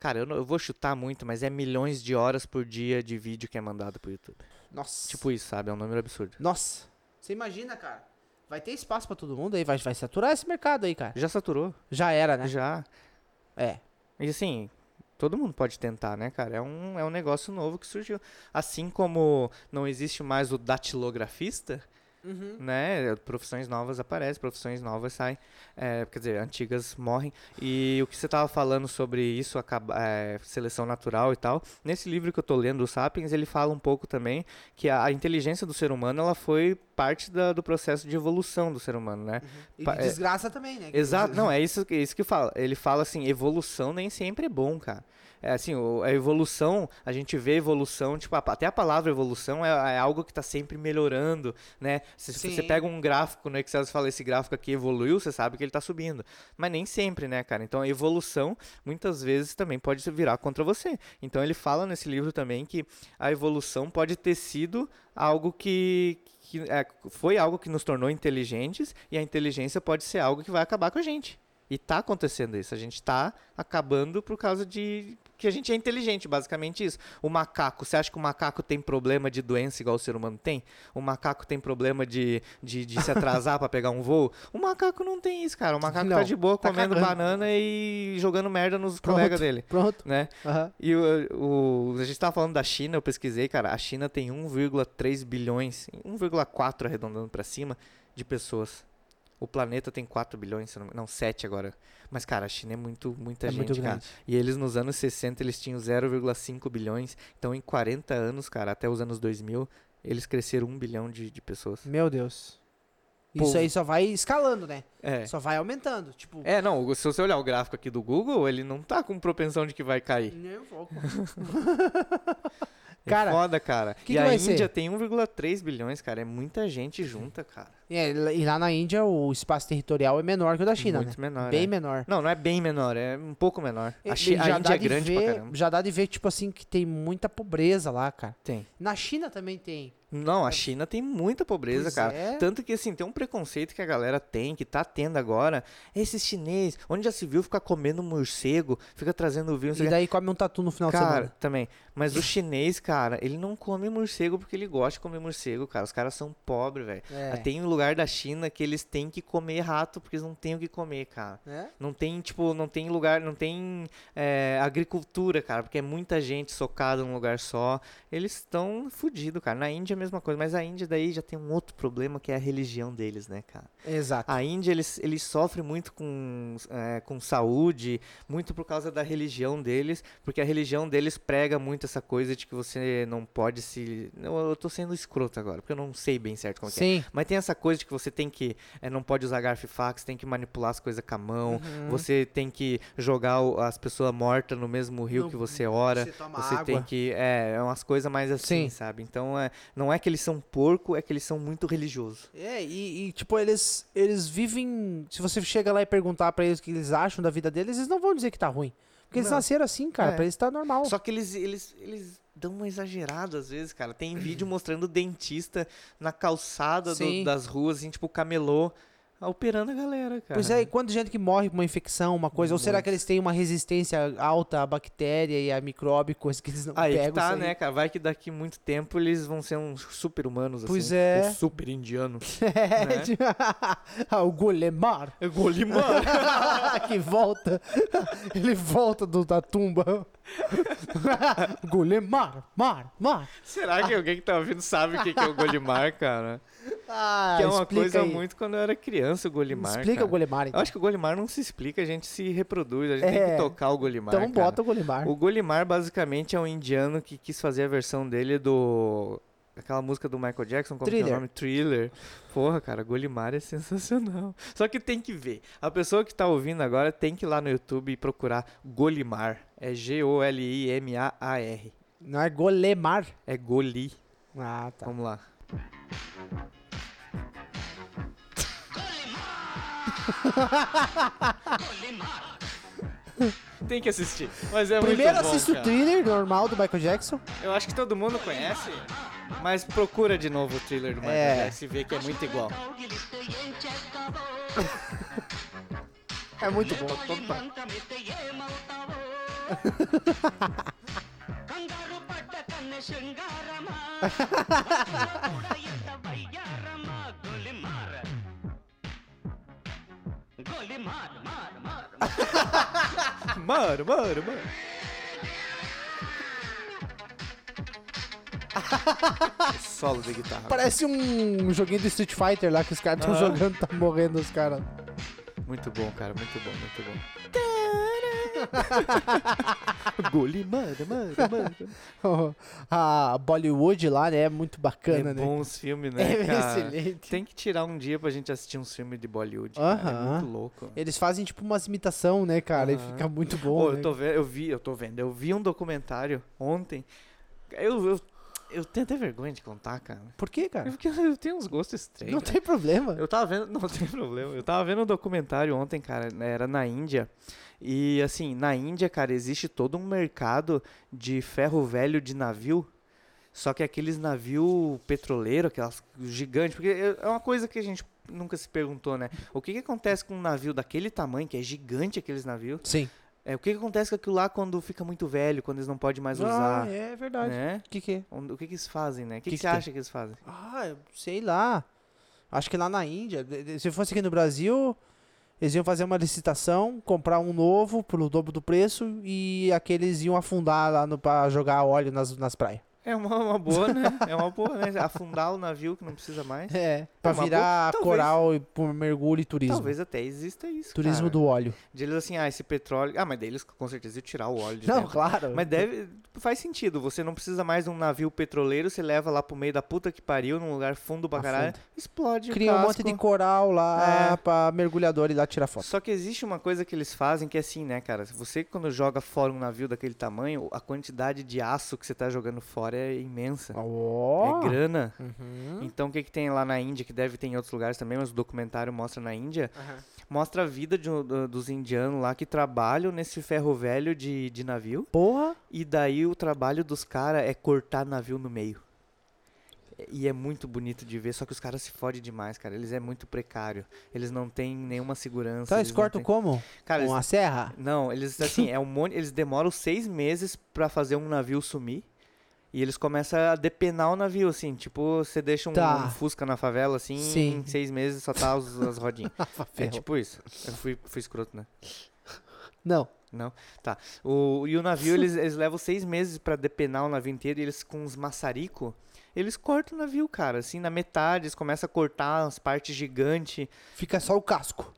Speaker 1: Cara, eu, não- eu vou chutar muito, mas é milhões de horas por dia de vídeo que é mandado pro YouTube.
Speaker 2: Nossa.
Speaker 1: Tipo isso, sabe? É um número absurdo.
Speaker 2: Nossa. Você imagina, cara. Vai ter espaço pra todo mundo aí, vai, vai saturar esse mercado aí, cara.
Speaker 1: Já saturou?
Speaker 2: Já era, né?
Speaker 1: Já.
Speaker 2: É.
Speaker 1: E assim, todo mundo pode tentar, né, cara? É um, é um negócio novo que surgiu. Assim como não existe mais o datilografista,
Speaker 2: Uhum.
Speaker 1: né? Profissões novas aparecem, profissões novas saem. É, quer dizer, antigas morrem. E o que você estava falando sobre isso, acaba, é, seleção natural e tal, nesse livro que eu tô lendo, o Sapiens, ele fala um pouco também que a, a inteligência do ser humano, ela foi parte da- do processo de evolução do ser humano, né?
Speaker 2: E
Speaker 1: Pa-
Speaker 2: de
Speaker 1: é-
Speaker 2: desgraça também, né?
Speaker 1: Exato, não, é isso, que- é isso que fala. Ele fala assim, evolução nem sempre é bom, cara. É assim, o- a evolução, a gente vê evolução, tipo, a- até a palavra evolução é, é algo que está sempre melhorando, né? Se se você pega um gráfico no Excel e fala esse gráfico aqui evoluiu, você sabe que ele está subindo. Mas nem sempre, né, cara? Então a evolução, muitas vezes, também pode virar contra você. Então ele fala nesse livro também que a evolução pode ter sido algo que, que é, foi algo que nos tornou inteligentes e a inteligência pode ser algo que vai acabar com a gente. E tá acontecendo isso. A gente tá acabando por causa de que a gente é inteligente, basicamente isso. O macaco, você acha que o macaco tem problema de doença igual o ser humano tem? O macaco tem problema de, de, de se atrasar pra pegar um voo? O macaco não tem isso, cara. O macaco tá
Speaker 2: Não,
Speaker 1: de boa
Speaker 2: tá
Speaker 1: comendo
Speaker 2: cagando.
Speaker 1: banana e jogando merda nos
Speaker 2: Pronto.
Speaker 1: colegas dele,
Speaker 2: Pronto.
Speaker 1: né?
Speaker 2: Aham.
Speaker 1: E o, o- a gente tava falando da China, eu pesquisei, cara. A China tem 1,3 bilhões, 1,4 arredondando pra cima, de pessoas. O planeta tem 4 bilhões, não, não 7 agora. Mas, cara, a China é muito, muita
Speaker 2: É
Speaker 1: gente,
Speaker 2: muito
Speaker 1: cara. E eles nos anos 60, eles tinham 0,5 bilhões. Então, em 40 anos, cara, até os anos 2000, eles cresceram 1 bilhão de, de pessoas.
Speaker 2: Meu Deus. Isso
Speaker 1: Povo.
Speaker 2: aí só vai escalando, né?
Speaker 1: É.
Speaker 2: Só vai aumentando. Tipo,
Speaker 1: É, não, se você olhar o gráfico aqui do Google, ele não tá com propensão de que vai cair.
Speaker 2: nem um pouco.
Speaker 1: É
Speaker 2: Cara,
Speaker 1: foda, cara.
Speaker 2: que
Speaker 1: e
Speaker 2: que
Speaker 1: a Índia
Speaker 2: ser?
Speaker 1: tem 1,3 bilhões, cara. É muita gente junta, cara.
Speaker 2: É, e lá na Índia o espaço territorial é menor que o da China,
Speaker 1: Muito
Speaker 2: né?
Speaker 1: menor.
Speaker 2: Bem
Speaker 1: é.
Speaker 2: menor.
Speaker 1: Não, não é bem menor, é um pouco menor.
Speaker 2: E-
Speaker 1: A, Chi-
Speaker 2: e
Speaker 1: a Índia é
Speaker 2: de
Speaker 1: grande
Speaker 2: ver,
Speaker 1: pra caramba.
Speaker 2: Já dá de ver, tipo assim, que tem muita pobreza lá, cara.
Speaker 1: Tem.
Speaker 2: Na China também tem.
Speaker 1: Não, a China tem muita pobreza,
Speaker 2: Pois
Speaker 1: cara.
Speaker 2: é.
Speaker 1: Tanto que, assim, tem um preconceito que a galera tem, que tá tendo agora. Esses chinês, onde já se viu ficar comendo morcego, fica trazendo vinho,
Speaker 2: E daí come um tatu no final de
Speaker 1: Cara,
Speaker 2: semana.
Speaker 1: também. Mas o chinês, cara, ele não come morcego porque ele gosta de comer morcego, cara. Os caras são pobres, velho.
Speaker 2: É.
Speaker 1: Tem um lugar da China que eles têm que comer rato porque eles não têm o que comer, cara.
Speaker 2: É?
Speaker 1: Não tem, tipo, não tem lugar, não tem é, agricultura, cara, porque é muita gente socada num lugar só. Eles estão fodidos, cara. Na Índia a mesma coisa, mas a Índia daí já tem um outro problema que é a religião deles, né, cara?
Speaker 2: Exato.
Speaker 1: A Índia, eles, eles sofrem muito com, é, com saúde, muito por causa da religião deles, porque a religião deles prega muito essa coisa de que você não pode se... Eu, eu tô sendo escroto agora, porque eu não sei bem certo como que é.
Speaker 2: Sim.
Speaker 1: Mas tem essa coisa de que você tem que. é, não pode usar garfo e você tem que manipular as coisas com a mão.
Speaker 2: Uhum.
Speaker 1: Você tem que jogar as pessoas mortas no mesmo rio que você ora.
Speaker 2: você
Speaker 1: Você tem que. É, é umas coisas mais assim,
Speaker 2: Sim.
Speaker 1: sabe? Então é, não é que eles são porco, é que eles são muito religiosos.
Speaker 2: É, e, e, tipo, eles, eles vivem. Se você chega lá e perguntar pra eles o que eles acham da vida deles, eles não vão dizer que tá ruim. Porque eles
Speaker 1: Não.
Speaker 2: nasceram assim, cara.
Speaker 1: É.
Speaker 2: Pra eles tá normal.
Speaker 1: Só que eles, eles, eles dão uma exagerada às vezes, cara. Tem vídeo mostrando dentista na calçada do- das ruas, assim, tipo camelô, operando a galera, cara.
Speaker 2: Pois é, e quanta gente que morre por uma infecção, uma coisa? Ou será que eles têm uma resistência alta à bactéria e a micróbio, coisa que eles não
Speaker 1: Aí que
Speaker 2: pegam?
Speaker 1: tá,
Speaker 2: isso aí?
Speaker 1: né, cara? Vai que daqui muito tempo eles vão ser uns super humanos,
Speaker 2: Pois
Speaker 1: assim.
Speaker 2: é.
Speaker 1: Super indianos.
Speaker 2: É,
Speaker 1: né?
Speaker 2: tipo, ah, o Golemar.
Speaker 1: É Golimar.
Speaker 2: que volta. Ele volta do, da tumba. Golemar, mar, mar.
Speaker 1: Será que alguém que tá ouvindo sabe o que que é o Golimar, cara?
Speaker 2: Ah,
Speaker 1: que é uma coisa
Speaker 2: aí.
Speaker 1: muito quando eu era criança, o Golimar,
Speaker 2: Explica
Speaker 1: cara.
Speaker 2: o Golemar,
Speaker 1: Eu
Speaker 2: então.
Speaker 1: acho que o Golimar não se explica, a gente se reproduz, a gente tem
Speaker 2: É.
Speaker 1: que tocar o Golimar,
Speaker 2: Então
Speaker 1: cara.
Speaker 2: bota o Golemar.
Speaker 1: O Golimar basicamente é um indiano que quis fazer a versão dele do aquela música do Michael Jackson, como que é o
Speaker 2: Thriller.
Speaker 1: nome? Thriller. Porra, cara, Golimar é sensacional. Só que tem que ver. A pessoa que tá ouvindo agora tem que ir lá no YouTube e procurar Golimar. É G-O-L-I-M-A-A-R.
Speaker 2: Não é Golemar?
Speaker 1: É Goli.
Speaker 2: Ah, tá.
Speaker 1: Vamos lá. Tem que assistir. Mas é
Speaker 2: Primeiro
Speaker 1: muito bom,
Speaker 2: assisto o
Speaker 1: cara.
Speaker 2: thriller normal do Michael Jackson.
Speaker 1: Eu acho que todo mundo conhece. Mas procura de novo o thriller do Michael
Speaker 2: É.
Speaker 1: Jackson e vê que é muito igual.
Speaker 2: É muito bom.
Speaker 1: Mano, mano, mano. Solo de guitarra.
Speaker 2: Parece um joguinho do Street Fighter lá que os caras estão
Speaker 1: Ah.
Speaker 2: jogando, tá morrendo os caras.
Speaker 1: Muito bom, cara, muito bom, muito bom. Gole, mano, mano, mano.
Speaker 2: A Bollywood lá, né, é muito bacana,
Speaker 1: é
Speaker 2: né?
Speaker 1: bom os filmes, né,
Speaker 2: É
Speaker 1: cara?
Speaker 2: excelente.
Speaker 1: Tem que tirar um dia pra gente assistir uns filmes de Bollywood, cara. É
Speaker 2: Aham.
Speaker 1: muito louco.
Speaker 2: Eles fazem tipo umas imitação, né, cara? E
Speaker 1: Aham.
Speaker 2: fica muito bom.
Speaker 1: Ô,
Speaker 2: né?
Speaker 1: eu, tô vendo, eu vi, eu tô vendo, eu vi um documentário ontem. Eu, eu, eu tenho até vergonha de contar, cara.
Speaker 2: Por quê,
Speaker 1: É
Speaker 2: cara?
Speaker 1: porque eu tenho uns gostos estranhos.
Speaker 2: Não
Speaker 1: cara.
Speaker 2: tem problema.
Speaker 1: Eu tava vendo, não tem problema. Eu tava vendo um documentário ontem, cara, né, era na Índia. E assim, na Índia, cara, existe todo um mercado de ferro velho de navio. Só que aqueles navio petroleiro, aquelas gigantes, porque é é uma coisa que a gente nunca se perguntou, né? O que que acontece com um navio daquele tamanho, que é gigante aqueles navios?
Speaker 2: Sim.
Speaker 1: É, o que que acontece com aquilo lá quando fica muito velho, quando eles não podem mais usar,
Speaker 2: Ah, é verdade.
Speaker 1: né?
Speaker 2: O que que é?
Speaker 1: O que que eles fazem, né? O que,
Speaker 2: Que
Speaker 1: que, você
Speaker 2: tem?
Speaker 1: acha que eles fazem?
Speaker 2: Ah, eu sei lá. Acho que lá na Índia, se fosse aqui no Brasil, eles iam fazer uma licitação, comprar um novo pelo dobro do preço e aqueles iam afundar lá no, pra jogar óleo nas, nas praias.
Speaker 1: É uma, uma boa, né? É uma boa, né? Afundar o navio que não precisa mais.
Speaker 2: É, pra
Speaker 1: uma
Speaker 2: virar
Speaker 1: boa- talvez-
Speaker 2: coral e por mergulho e turismo.
Speaker 1: Talvez até exista isso.
Speaker 2: Turismo
Speaker 1: cara.
Speaker 2: do óleo.
Speaker 1: De eles assim, ah, esse petróleo. Ah, mas deles com certeza iam tirar o óleo de
Speaker 2: Não,
Speaker 1: dentro.
Speaker 2: claro.
Speaker 1: Mas deve. Faz sentido. Você não precisa mais de um navio petroleiro, você leva lá pro meio da puta que pariu, num lugar fundo pra caralho,
Speaker 2: Afunda.
Speaker 1: explode.
Speaker 2: Cria um monte de coral lá
Speaker 1: É.
Speaker 2: pra mergulhador ir lá tirar foto.
Speaker 1: Só que existe uma coisa que eles fazem que é assim, né, cara? Você quando joga fora um navio daquele tamanho, a quantidade de aço que você tá jogando fora é imensa.
Speaker 2: Ó.
Speaker 1: É grana.
Speaker 2: Uhum.
Speaker 1: Então o que, que tem lá na Índia, que deve ter em outros lugares também, mas o documentário mostra na Índia, mostra a vida de do- dos indianos lá que trabalham nesse ferro velho de, de navio.
Speaker 2: Porra.
Speaker 1: E daí o trabalho dos caras é cortar navio no meio. E é muito bonito de ver, só que os caras se fodem demais, cara. Eles é muito precário. Eles não têm nenhuma segurança.
Speaker 2: Tá,
Speaker 1: eles
Speaker 2: eles cortam
Speaker 1: têm-
Speaker 2: como?
Speaker 1: Cara,
Speaker 2: Com
Speaker 1: eles-
Speaker 2: a serra?
Speaker 1: Não, eles assim, é um monte, eles demoram seis meses pra fazer um navio sumir. E eles começam a depenar o navio, assim, tipo, você deixa um,
Speaker 2: Tá.
Speaker 1: um Fusca na favela, assim,
Speaker 2: Sim.
Speaker 1: em seis meses só tá os- as rodinhas. é
Speaker 2: Ferro.
Speaker 1: tipo isso. Eu fui, fui escroto, né?
Speaker 2: Não.
Speaker 1: Não? Tá. O, e o navio, eles, eles levam seis meses pra depenar o navio inteiro e eles com os maçarico, eles cortam o navio, cara. Assim, na metade, eles começam a cortar as partes gigantes.
Speaker 2: Fica só o casco.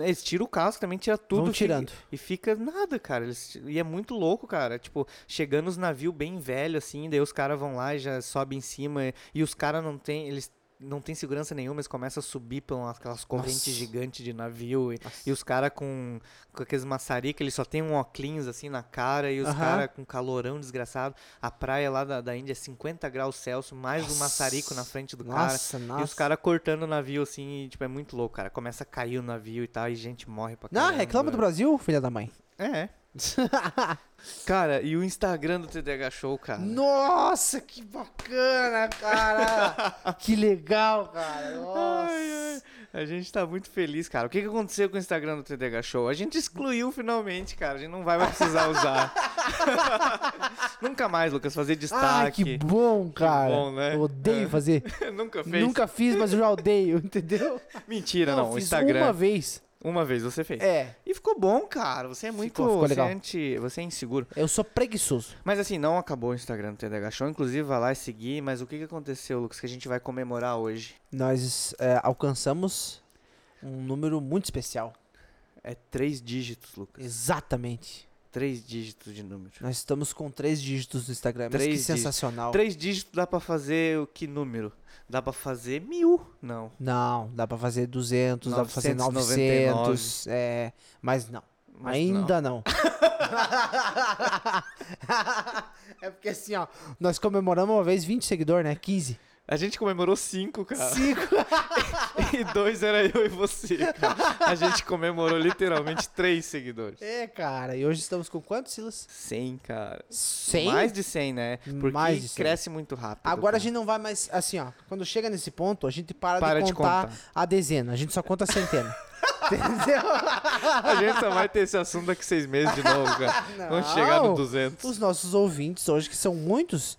Speaker 1: Eles tiram o casco, também tira tudo.
Speaker 2: Vão
Speaker 1: fica-
Speaker 2: tirando.
Speaker 1: e fica nada, cara. Eles, e é muito louco, cara. Tipo, chegando os navios bem velhos, assim, daí os caras vão lá e já sobem em cima. E, e os caras não tem. Eles não tem segurança nenhuma, eles começam a subir por aquelas correntes
Speaker 2: Nossa.
Speaker 1: gigantes de navio. E, e os caras com, com aqueles maçarica, eles só tem um óculos assim na cara. E os
Speaker 2: Aham.
Speaker 1: caras com calorão desgraçado. A praia lá da, da Índia é 50 graus Celsius, mais um maçarico na frente do cara.
Speaker 2: Nossa, nossa.
Speaker 1: E os caras cortando o navio assim, e, tipo, é muito louco, cara. Começa a cair o navio e tal, e gente morre pra
Speaker 2: Não,
Speaker 1: caramba.
Speaker 2: reclama do Brasil, filha da mãe.
Speaker 1: É. cara, e o Instagram do TDH Show, cara?
Speaker 2: Nossa, que bacana, cara. que legal, cara. Nossa.
Speaker 1: Ai, ai, A gente tá muito feliz, cara. O que, que aconteceu com o Instagram do TDH Show? A gente excluiu finalmente, cara. A gente não vai mais precisar usar. Nunca mais, Lucas, fazer
Speaker 2: Ai,
Speaker 1: destaque.
Speaker 2: que bom, cara.
Speaker 1: bom, né?
Speaker 2: Eu odeio fazer.
Speaker 1: Nunca fez?
Speaker 2: Nunca fiz, mas eu já odeio, entendeu?
Speaker 1: Mentira, não.
Speaker 2: eu
Speaker 1: O
Speaker 2: fiz
Speaker 1: Instagram.
Speaker 2: uma vez.
Speaker 1: Uma vez você fez.
Speaker 2: É,
Speaker 1: E ficou bom, cara. Você é muito.
Speaker 2: Ficou, ficou
Speaker 1: você,
Speaker 2: legal.
Speaker 1: É anti, você é inseguro.
Speaker 2: eu sou preguiçoso.
Speaker 1: Mas assim, não acabou o Instagram do TDH Show. Inclusive, vai lá e seguir. Mas o que, que aconteceu, Lucas, que a gente vai comemorar hoje?
Speaker 2: Nós é, alcançamos um número muito especial.
Speaker 1: É três dígitos, Lucas.
Speaker 2: Exatamente.
Speaker 1: Três dígitos de número.
Speaker 2: Nós estamos com três dígitos no Instagram.
Speaker 1: Três
Speaker 2: que
Speaker 1: dígitos.
Speaker 2: sensacional.
Speaker 1: Três dígitos dá pra fazer o que número? Dá pra fazer mil? Não.
Speaker 2: Não, dá pra fazer 200, dá pra fazer
Speaker 1: 999.
Speaker 2: 900, é, mas não.
Speaker 1: Mas
Speaker 2: Ainda não. é porque assim, ó, nós comemoramos uma vez 20 seguidores, né? 15.
Speaker 1: A gente comemorou cinco, cara.
Speaker 2: Cinco.
Speaker 1: E dois era eu e você, cara. A gente comemorou literalmente três seguidores.
Speaker 2: É, cara. E hoje estamos com quantos, Silas?
Speaker 1: 100, cara.
Speaker 2: 100?
Speaker 1: Mais de 100, né? Porque
Speaker 2: Mais de 100.
Speaker 1: cresce muito rápido.
Speaker 2: Agora a
Speaker 1: cara.
Speaker 2: gente não vai mais. Assim, ó. Quando chega nesse ponto, a gente para,
Speaker 1: Para
Speaker 2: de,
Speaker 1: de
Speaker 2: contar
Speaker 1: contar.
Speaker 2: a dezena. A gente só conta a centena. Entendeu?
Speaker 1: A gente só vai ter esse assunto daqui seis meses de novo, cara. Quando chegar no
Speaker 2: Não.
Speaker 1: 200.
Speaker 2: Os nossos ouvintes hoje, que são muitos.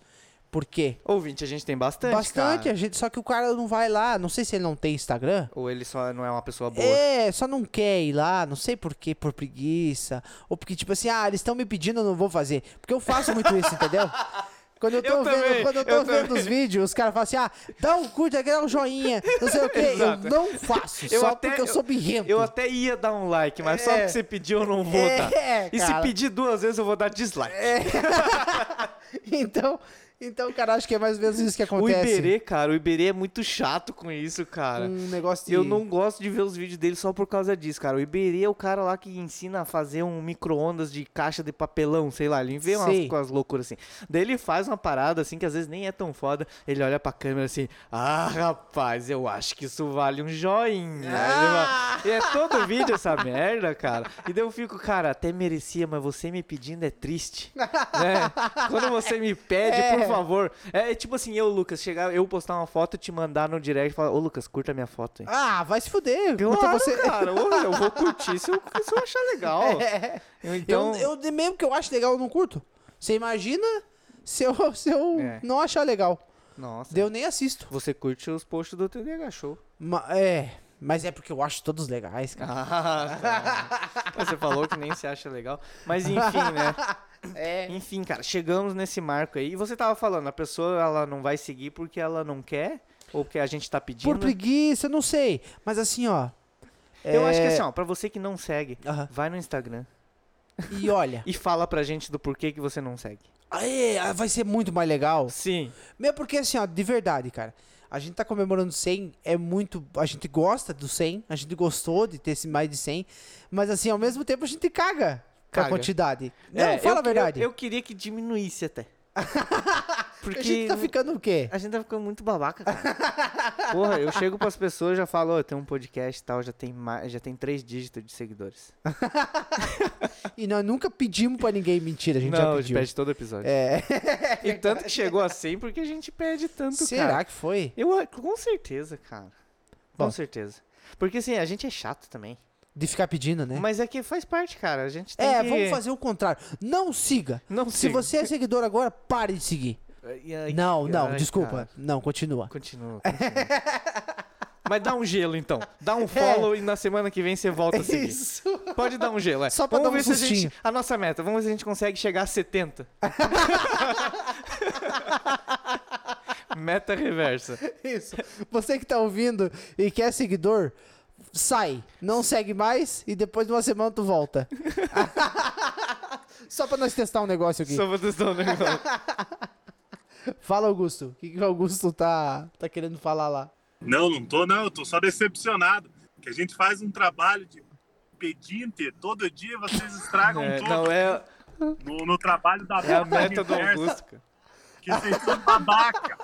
Speaker 2: Por quê?
Speaker 1: Ouvinte, a gente tem bastante,
Speaker 2: Bastante,
Speaker 1: cara.
Speaker 2: a gente, só que o cara não vai lá. Não sei se ele não tem Instagram.
Speaker 1: Ou ele só não é uma pessoa boa.
Speaker 2: É, só não quer ir lá, não sei por quê, por preguiça. Ou porque, tipo assim, ah, eles estão me pedindo, eu não vou fazer. Porque eu faço muito isso, entendeu? Quando eu tô
Speaker 1: Eu
Speaker 2: vendo,
Speaker 1: também,
Speaker 2: quando eu tô
Speaker 1: eu
Speaker 2: vendo
Speaker 1: também.
Speaker 2: os vídeos, os caras falam assim, ah, dá um curte aqui, dá um joinha, não sei o quê. Eu
Speaker 1: Exato.
Speaker 2: não faço,
Speaker 1: Eu
Speaker 2: só
Speaker 1: até-
Speaker 2: porque eu sou birrento.
Speaker 1: Eu até ia dar um like, mas só
Speaker 2: É.
Speaker 1: porque você pediu eu não vou
Speaker 2: É,
Speaker 1: dar. E se pedir duas vezes eu vou dar dislike.
Speaker 2: Então, então, cara, acho que é mais ou menos isso que
Speaker 1: O
Speaker 2: acontece.
Speaker 1: Iberê, cara, o Iberê é muito chato com isso, cara.
Speaker 2: Um negócio de...
Speaker 1: Eu não gosto de ver os vídeos dele só por causa disso, cara. O Iberê é o cara lá que ensina a fazer um micro-ondas de caixa de papelão, sei lá. Ele vê umas,
Speaker 2: Sei.
Speaker 1: com as loucuras assim. Daí ele faz uma parada assim que às vezes nem é tão foda. Ele olha pra câmera assim: Ah, rapaz, eu acho que isso vale um joinha.
Speaker 2: Ah!
Speaker 1: E é todo vídeo essa merda, cara. E daí eu fico, cara, até merecia, mas você me pedindo é triste. né? Quando você me pede,
Speaker 2: É.
Speaker 1: por favor. É tipo assim, eu, Lucas, chegar, eu postar uma foto e te mandar no direct e falar: Ô, Lucas, curta minha foto aí.
Speaker 2: Ah, vai se fuder.
Speaker 1: Claro,
Speaker 2: Então você...
Speaker 1: cara, eu vou curtir se eu, se eu achar legal.
Speaker 2: É.
Speaker 1: Então,
Speaker 2: Eu, eu, mesmo que eu acho legal, eu não curto. Você imagina se eu, se eu
Speaker 1: É.
Speaker 2: não achar legal.
Speaker 1: nossa,
Speaker 2: Eu nem assisto.
Speaker 1: você curte os posts do TDH Show.
Speaker 2: Ma- é, mas é porque eu acho todos legais, cara.
Speaker 1: Ah, tá. Você falou que nem se acha legal. Mas enfim, né?
Speaker 2: É.
Speaker 1: Enfim, cara, chegamos nesse marco aí. E você tava falando, a pessoa ela não vai seguir porque ela não quer? Ou porque a gente tá pedindo?
Speaker 2: Por preguiça, não sei. Mas assim, ó.
Speaker 1: Eu acho que
Speaker 2: é,
Speaker 1: assim, ó, pra você que não segue,
Speaker 2: Aham.
Speaker 1: vai no Instagram
Speaker 2: E olha,
Speaker 1: e fala pra gente do porquê que você não segue.
Speaker 2: aê, ah, vai ser muito mais legal.
Speaker 1: Sim.
Speaker 2: Mesmo porque assim, ó, de verdade, cara. A gente tá comemorando 100, é muito. A gente gosta do 100, a gente gostou de ter esse mais de 100, mas assim, ao mesmo tempo a gente caga com a
Speaker 1: Caga.
Speaker 2: quantidade. Não,
Speaker 1: É,
Speaker 2: fala
Speaker 1: eu,
Speaker 2: a verdade.
Speaker 1: Eu, eu queria que diminuísse até. Porque
Speaker 2: A gente tá ficando o quê?
Speaker 1: A gente tá ficando muito babaca, cara. Porra, eu chego pras pessoas e já falo, ó, tem um podcast e tal, já tem, mais, já tem três dígitos de seguidores.
Speaker 2: E nós nunca pedimos pra ninguém mentira, a gente
Speaker 1: não,
Speaker 2: já
Speaker 1: a gente
Speaker 2: pediu.
Speaker 1: pede todo episódio.
Speaker 2: É.
Speaker 1: E tanto que chegou a 100 porque a gente pede tanto,
Speaker 2: Será
Speaker 1: cara.
Speaker 2: que foi?
Speaker 1: Eu, com certeza, cara. Com
Speaker 2: Bom.
Speaker 1: certeza. Porque assim, a gente é chato também.
Speaker 2: De ficar pedindo, né?
Speaker 1: Mas é que faz parte, cara. A gente tem
Speaker 2: É,
Speaker 1: que...
Speaker 2: vamos fazer o contrário. Não siga.
Speaker 1: Não
Speaker 2: Se
Speaker 1: siga.
Speaker 2: você é seguidor agora, pare de seguir.
Speaker 1: Ai,
Speaker 2: não, não,
Speaker 1: ai,
Speaker 2: desculpa.
Speaker 1: cara.
Speaker 2: Não, continua.
Speaker 1: Continua, continua. Mas dá um gelo, então. Dá um follow e na semana que vem você volta a seguir.
Speaker 2: É. Isso.
Speaker 1: Pode dar um gelo, é.
Speaker 2: Só pra
Speaker 1: vamos
Speaker 2: dar um
Speaker 1: ver se a gente. A nossa meta, vamos ver se a gente consegue chegar a 70. meta reversa.
Speaker 2: Isso. Você que tá ouvindo e quer seguidor, sai. Não segue mais e depois de uma semana tu volta. Só pra nós testar um negócio aqui.
Speaker 1: Só vou testar um negócio.
Speaker 2: Fala, Augusto. O que, que o Augusto tá, tá querendo falar lá?
Speaker 7: Não, não tô, não. Eu tô só decepcionado. Que a gente faz um trabalho de pedinte, todo dia vocês estragam
Speaker 1: É,
Speaker 7: tudo
Speaker 1: não, é,
Speaker 7: no, no trabalho da
Speaker 1: é a meta do Augusto, cara.
Speaker 7: Que vocês são babaca.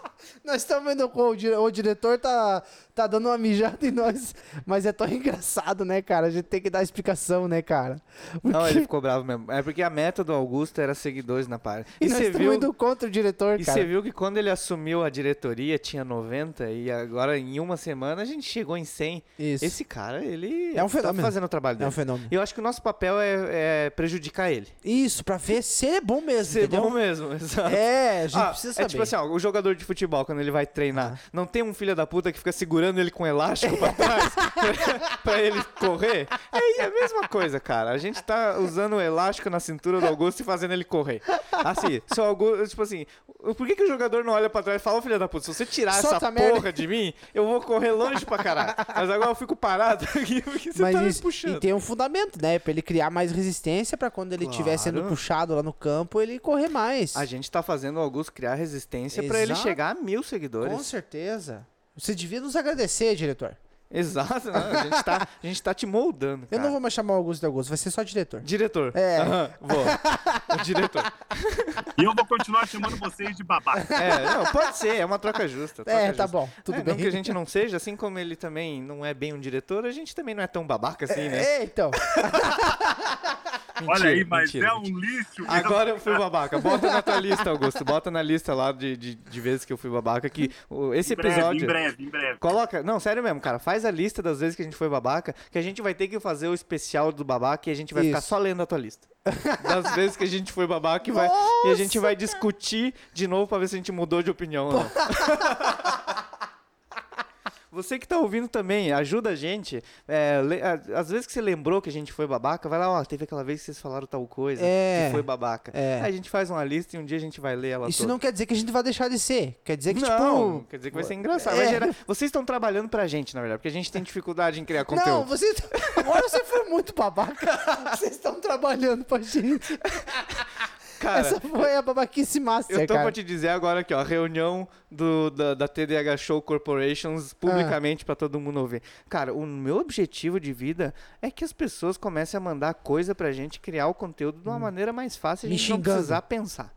Speaker 2: Nós estamos vendo que o, dire- o diretor tá, tá dando uma mijada em nós. Mas é tão engraçado, né, cara? A gente tem que dar explicação, né, cara?
Speaker 1: Não,
Speaker 2: Porque-
Speaker 1: ele ficou bravo mesmo. É porque a meta do Augusto era seguidores na página.
Speaker 2: E,
Speaker 1: E você viu.
Speaker 2: indo contra o diretor,
Speaker 1: E
Speaker 2: cara.
Speaker 1: você viu que quando ele assumiu a diretoria tinha 90 e agora em uma semana a gente chegou em 100.
Speaker 2: Isso.
Speaker 1: Esse cara, ele
Speaker 2: É um
Speaker 1: tá
Speaker 2: fenômeno.
Speaker 1: fazendo o trabalho
Speaker 2: É
Speaker 1: dele.
Speaker 2: um fenômeno.
Speaker 1: E eu acho que o nosso papel é, é prejudicar ele.
Speaker 2: Isso, pra ver se ele é bom mesmo,
Speaker 1: Ser
Speaker 2: entendeu?
Speaker 1: bom mesmo, exato.
Speaker 2: É, a gente
Speaker 1: Ah,
Speaker 2: precisa
Speaker 1: é
Speaker 2: saber.
Speaker 1: tipo assim, ó, o jogador de futebol, quando ele vai treinar, não tem um filho da puta que fica segurando ele com elástico pra trás pra, ele correr? É a mesma coisa, cara. A gente tá usando o elástico na cintura do Augusto e fazendo ele correr. Assim, se o Augusto, tipo assim, por que, que o jogador não olha pra trás e fala, ô filho da puta, se você tirar
Speaker 2: Solta
Speaker 1: essa
Speaker 2: a merda."
Speaker 1: porra de mim, eu vou correr longe pra caralho. Mas agora eu fico parado aqui porque você
Speaker 2: Mas
Speaker 1: tá me
Speaker 2: isso,
Speaker 1: puxando.
Speaker 2: e tem um fundamento, né? Pra ele criar mais resistência pra quando ele estiver sendo
Speaker 1: Claro.
Speaker 2: puxado lá no campo, ele correr mais.
Speaker 1: A gente tá fazendo o Augusto criar resistência pra ele chegar a mil seguidores.
Speaker 2: Com certeza. Você devia nos agradecer, diretor.
Speaker 1: Exato, não, a, gente tá, a gente tá te moldando.
Speaker 2: Eu
Speaker 1: Cara.
Speaker 2: não vou mais chamar o Augusto de Augusto, vai ser só diretor.
Speaker 1: Diretor.
Speaker 2: É.
Speaker 1: Aham, vou. O diretor.
Speaker 7: E eu vou continuar chamando vocês de babaca.
Speaker 1: É, não, pode ser, é uma troca justa. troca
Speaker 2: É, tá
Speaker 1: justa.
Speaker 2: bom, tudo
Speaker 1: É,
Speaker 2: bem.
Speaker 1: Não que a gente não seja, assim como ele também não é bem um diretor, a gente também não é tão babaca assim, né?
Speaker 2: É, então.
Speaker 7: Olha aí, mas
Speaker 1: mentira,
Speaker 7: é um
Speaker 1: mentira.
Speaker 7: lixo. mesmo.
Speaker 1: Agora eu fui babaca. Bota na tua lista, Augusto. Bota na lista lá de, de, de vezes que eu fui babaca. Que esse
Speaker 7: Em breve,
Speaker 1: episódio.
Speaker 7: em breve, em breve.
Speaker 1: Coloca. Não, sério mesmo, cara. Faz a lista das vezes que a gente foi babaca. Que a gente vai ter que fazer o especial do babaca e a gente vai ficar
Speaker 2: Isso.
Speaker 1: só lendo a tua lista. Das vezes que a gente foi babaca e, vai, e a gente vai discutir de novo pra ver se a gente mudou de opinião ou não. Você que tá ouvindo também, ajuda a gente. É, le- a- às vezes que você lembrou que a gente foi babaca, vai lá, ó, teve aquela vez que vocês falaram tal coisa,
Speaker 2: É.
Speaker 1: que foi babaca.
Speaker 2: É.
Speaker 1: Aí a gente faz uma lista e um dia a gente vai ler ela
Speaker 2: Isso
Speaker 1: toda.
Speaker 2: não quer dizer que a gente vai deixar de ser. Quer dizer que,
Speaker 1: não,
Speaker 2: tipo.
Speaker 1: quer dizer que vai ser engraçado.
Speaker 2: É.
Speaker 1: vai gerar- Vocês estão trabalhando pra gente, na verdade, porque a gente tem dificuldade em criar
Speaker 2: Não,
Speaker 1: conteúdo.
Speaker 2: você. Agora você foi muito babaca. Vocês estão trabalhando pra gente.
Speaker 1: Cara,
Speaker 2: Essa foi a babaquice master,
Speaker 1: eu tô
Speaker 2: cara.
Speaker 1: pra te dizer agora aqui, ó, reunião do, da, da TDH Show Corporations publicamente pra todo mundo ouvir. Cara, o meu objetivo de vida é que as pessoas comecem a mandar coisa pra gente criar o conteúdo de uma maneira mais fácil e a gente não precisar pensar.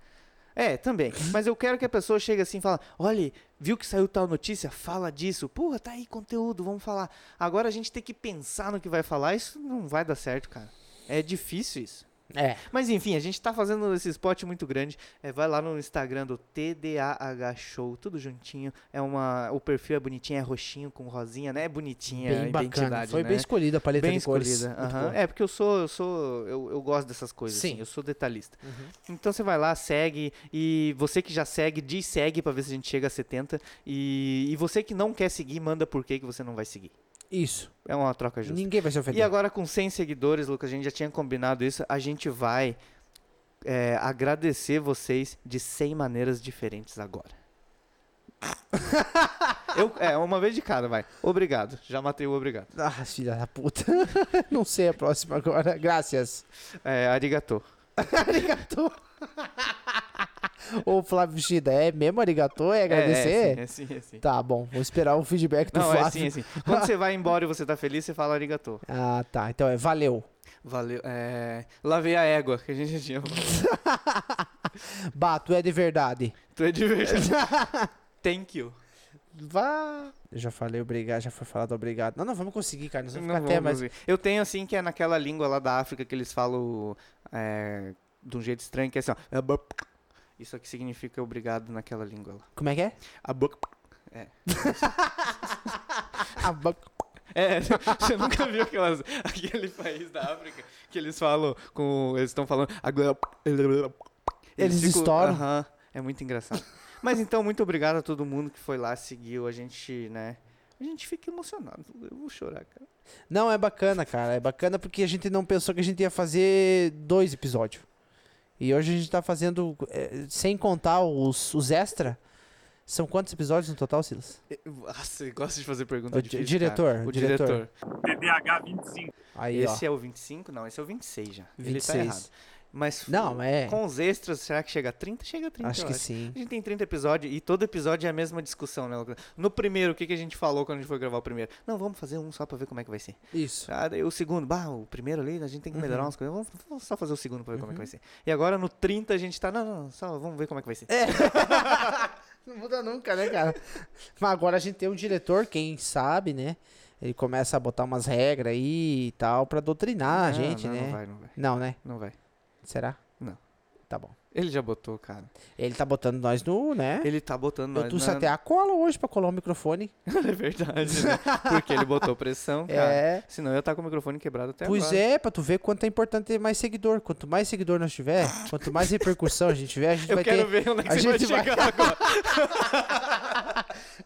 Speaker 1: É, também. Mas eu quero que a pessoa chegue assim e fale, olha, viu que saiu tal notícia? Fala disso. Porra, tá aí conteúdo, vamos falar. Agora a gente tem que pensar no que vai falar, isso não vai dar certo, cara. É difícil isso.
Speaker 2: É.
Speaker 1: Mas enfim, a gente tá fazendo esse spot muito grande. É, vai lá no Instagram do TDAH Show, tudo juntinho. É uma, o perfil é bonitinho, é roxinho com rosinha, né? É bonitinha a
Speaker 2: Bem bacana.
Speaker 1: identidade,
Speaker 2: Foi
Speaker 1: né?
Speaker 2: bem escolhida a paleta
Speaker 1: bem
Speaker 2: de cores.
Speaker 1: escolhida. Aham.
Speaker 2: boa.
Speaker 1: É, porque eu sou, eu sou, eu, eu gosto dessas coisas,
Speaker 2: Sim.
Speaker 1: assim, eu sou detalhista.
Speaker 2: Uhum.
Speaker 1: Então você vai lá, segue, e você que já segue, diz segue pra ver se a gente chega a 70. E, e você que não quer seguir, manda por que você não vai seguir.
Speaker 2: Isso.
Speaker 1: É uma troca justa.
Speaker 2: Ninguém vai se ofender.
Speaker 1: E agora com 100 seguidores, Lucas, a gente já tinha combinado isso, a gente vai é, agradecer vocês de 100 maneiras diferentes agora. Eu, é, uma vez de cada, vai. Obrigado. Já matei o obrigado.
Speaker 2: Ah, filha da puta. Não sei a próxima agora. Graças.
Speaker 1: É, arigato.
Speaker 2: Arigatô. Ô, Flávio Chida, é mesmo arigatô? É agradecer?
Speaker 1: É, é sim, é sim, é sim.
Speaker 2: Tá bom, vou esperar o feedback do
Speaker 1: Não, é
Speaker 2: Flávio.
Speaker 1: sim, é sim. Quando você vai embora e você tá feliz, você fala arigato.
Speaker 2: Ah, tá. Então é valeu.
Speaker 1: Valeu. É, lavei a égua, que a gente tinha.
Speaker 2: Bato, é de verdade.
Speaker 1: Tu é de verdade. Thank you.
Speaker 2: Vá. Eu já falei obrigado, já foi falado obrigado. Não, não, vamos conseguir, cara. Nós vamos
Speaker 1: Não
Speaker 2: ficar até
Speaker 1: vamos
Speaker 2: mais.
Speaker 1: ver. Eu tenho assim que é naquela língua lá da África que eles falam é, de um jeito estranho, que é assim, ó. Isso aqui significa obrigado naquela língua lá.
Speaker 2: Como é que é?
Speaker 1: Abap.
Speaker 2: Ah, ba-
Speaker 1: É, você nunca viu aquelas, aquele país da África que eles falam com. Eles estão falando.
Speaker 2: Eles estouram.
Speaker 1: Aham, é muito engraçado. Mas então, muito obrigado a todo mundo que foi lá, seguiu. A gente, né? A gente fica emocionado. Eu vou chorar, cara.
Speaker 2: Não, é bacana, cara. É bacana porque a gente não pensou que a gente ia fazer dois episódios. E hoje a gente tá fazendo, é, sem contar os, os extra. São quantos episódios no total, Silas?
Speaker 1: Nossa, eu gosto de fazer pergunta
Speaker 2: O di-
Speaker 1: difícil.
Speaker 2: diretor,
Speaker 1: cara.
Speaker 2: o
Speaker 1: O
Speaker 2: diretor.
Speaker 1: diretor.
Speaker 7: TDAH 25.
Speaker 2: Aí,
Speaker 1: Esse
Speaker 2: ó.
Speaker 1: é o 25? Não, esse é o 26 já. Ele
Speaker 2: 26.
Speaker 1: tá errado. Mas
Speaker 2: Não, é.
Speaker 1: com os extras, será que chega a 30? Chega a 30,
Speaker 2: Acho que sim.
Speaker 1: A gente tem 30 episódios e todo episódio é a mesma discussão, né? No primeiro, o que, que a gente falou quando a gente foi gravar o primeiro? Não, vamos fazer um só pra ver como é que vai ser.
Speaker 2: Isso.
Speaker 1: Ah, daí o segundo, bah, o primeiro ali, a gente tem que melhorar
Speaker 2: Uhum.
Speaker 1: umas coisas. Vamos, vamos só fazer o segundo pra ver como é que vai ser. E agora no 30 a gente tá, não, não, não, só vamos ver como é que vai ser.
Speaker 2: É. Não muda nunca, né, cara? Mas agora a gente tem um diretor, quem sabe, né? Ele começa a botar umas regras aí e tal pra doutrinar a
Speaker 1: Não,
Speaker 2: gente,
Speaker 1: não,
Speaker 2: né?
Speaker 1: Não vai, não vai.
Speaker 2: Não, né?
Speaker 1: Não vai.
Speaker 2: Será?
Speaker 1: Não.
Speaker 2: Tá bom.
Speaker 1: Ele já botou, cara.
Speaker 2: Ele tá botando nós no, né?
Speaker 1: Ele tá botando
Speaker 2: Eu
Speaker 1: nós
Speaker 2: trouxe
Speaker 1: na-
Speaker 2: até a cola hoje pra colar o microfone.
Speaker 1: É verdade, né? Porque ele botou pressão, cara.
Speaker 2: É.
Speaker 1: Senão eu ia estar com o microfone quebrado até
Speaker 2: Pois
Speaker 1: agora.
Speaker 2: é, pra tu ver quanto é importante ter mais seguidor. Quanto mais seguidor nós tiver, quanto mais repercussão a gente tiver, a gente
Speaker 1: Eu
Speaker 2: vai
Speaker 1: quero
Speaker 2: ter.
Speaker 1: ver onde é que
Speaker 2: a
Speaker 1: você vai
Speaker 2: gente vai-
Speaker 1: chegar agora.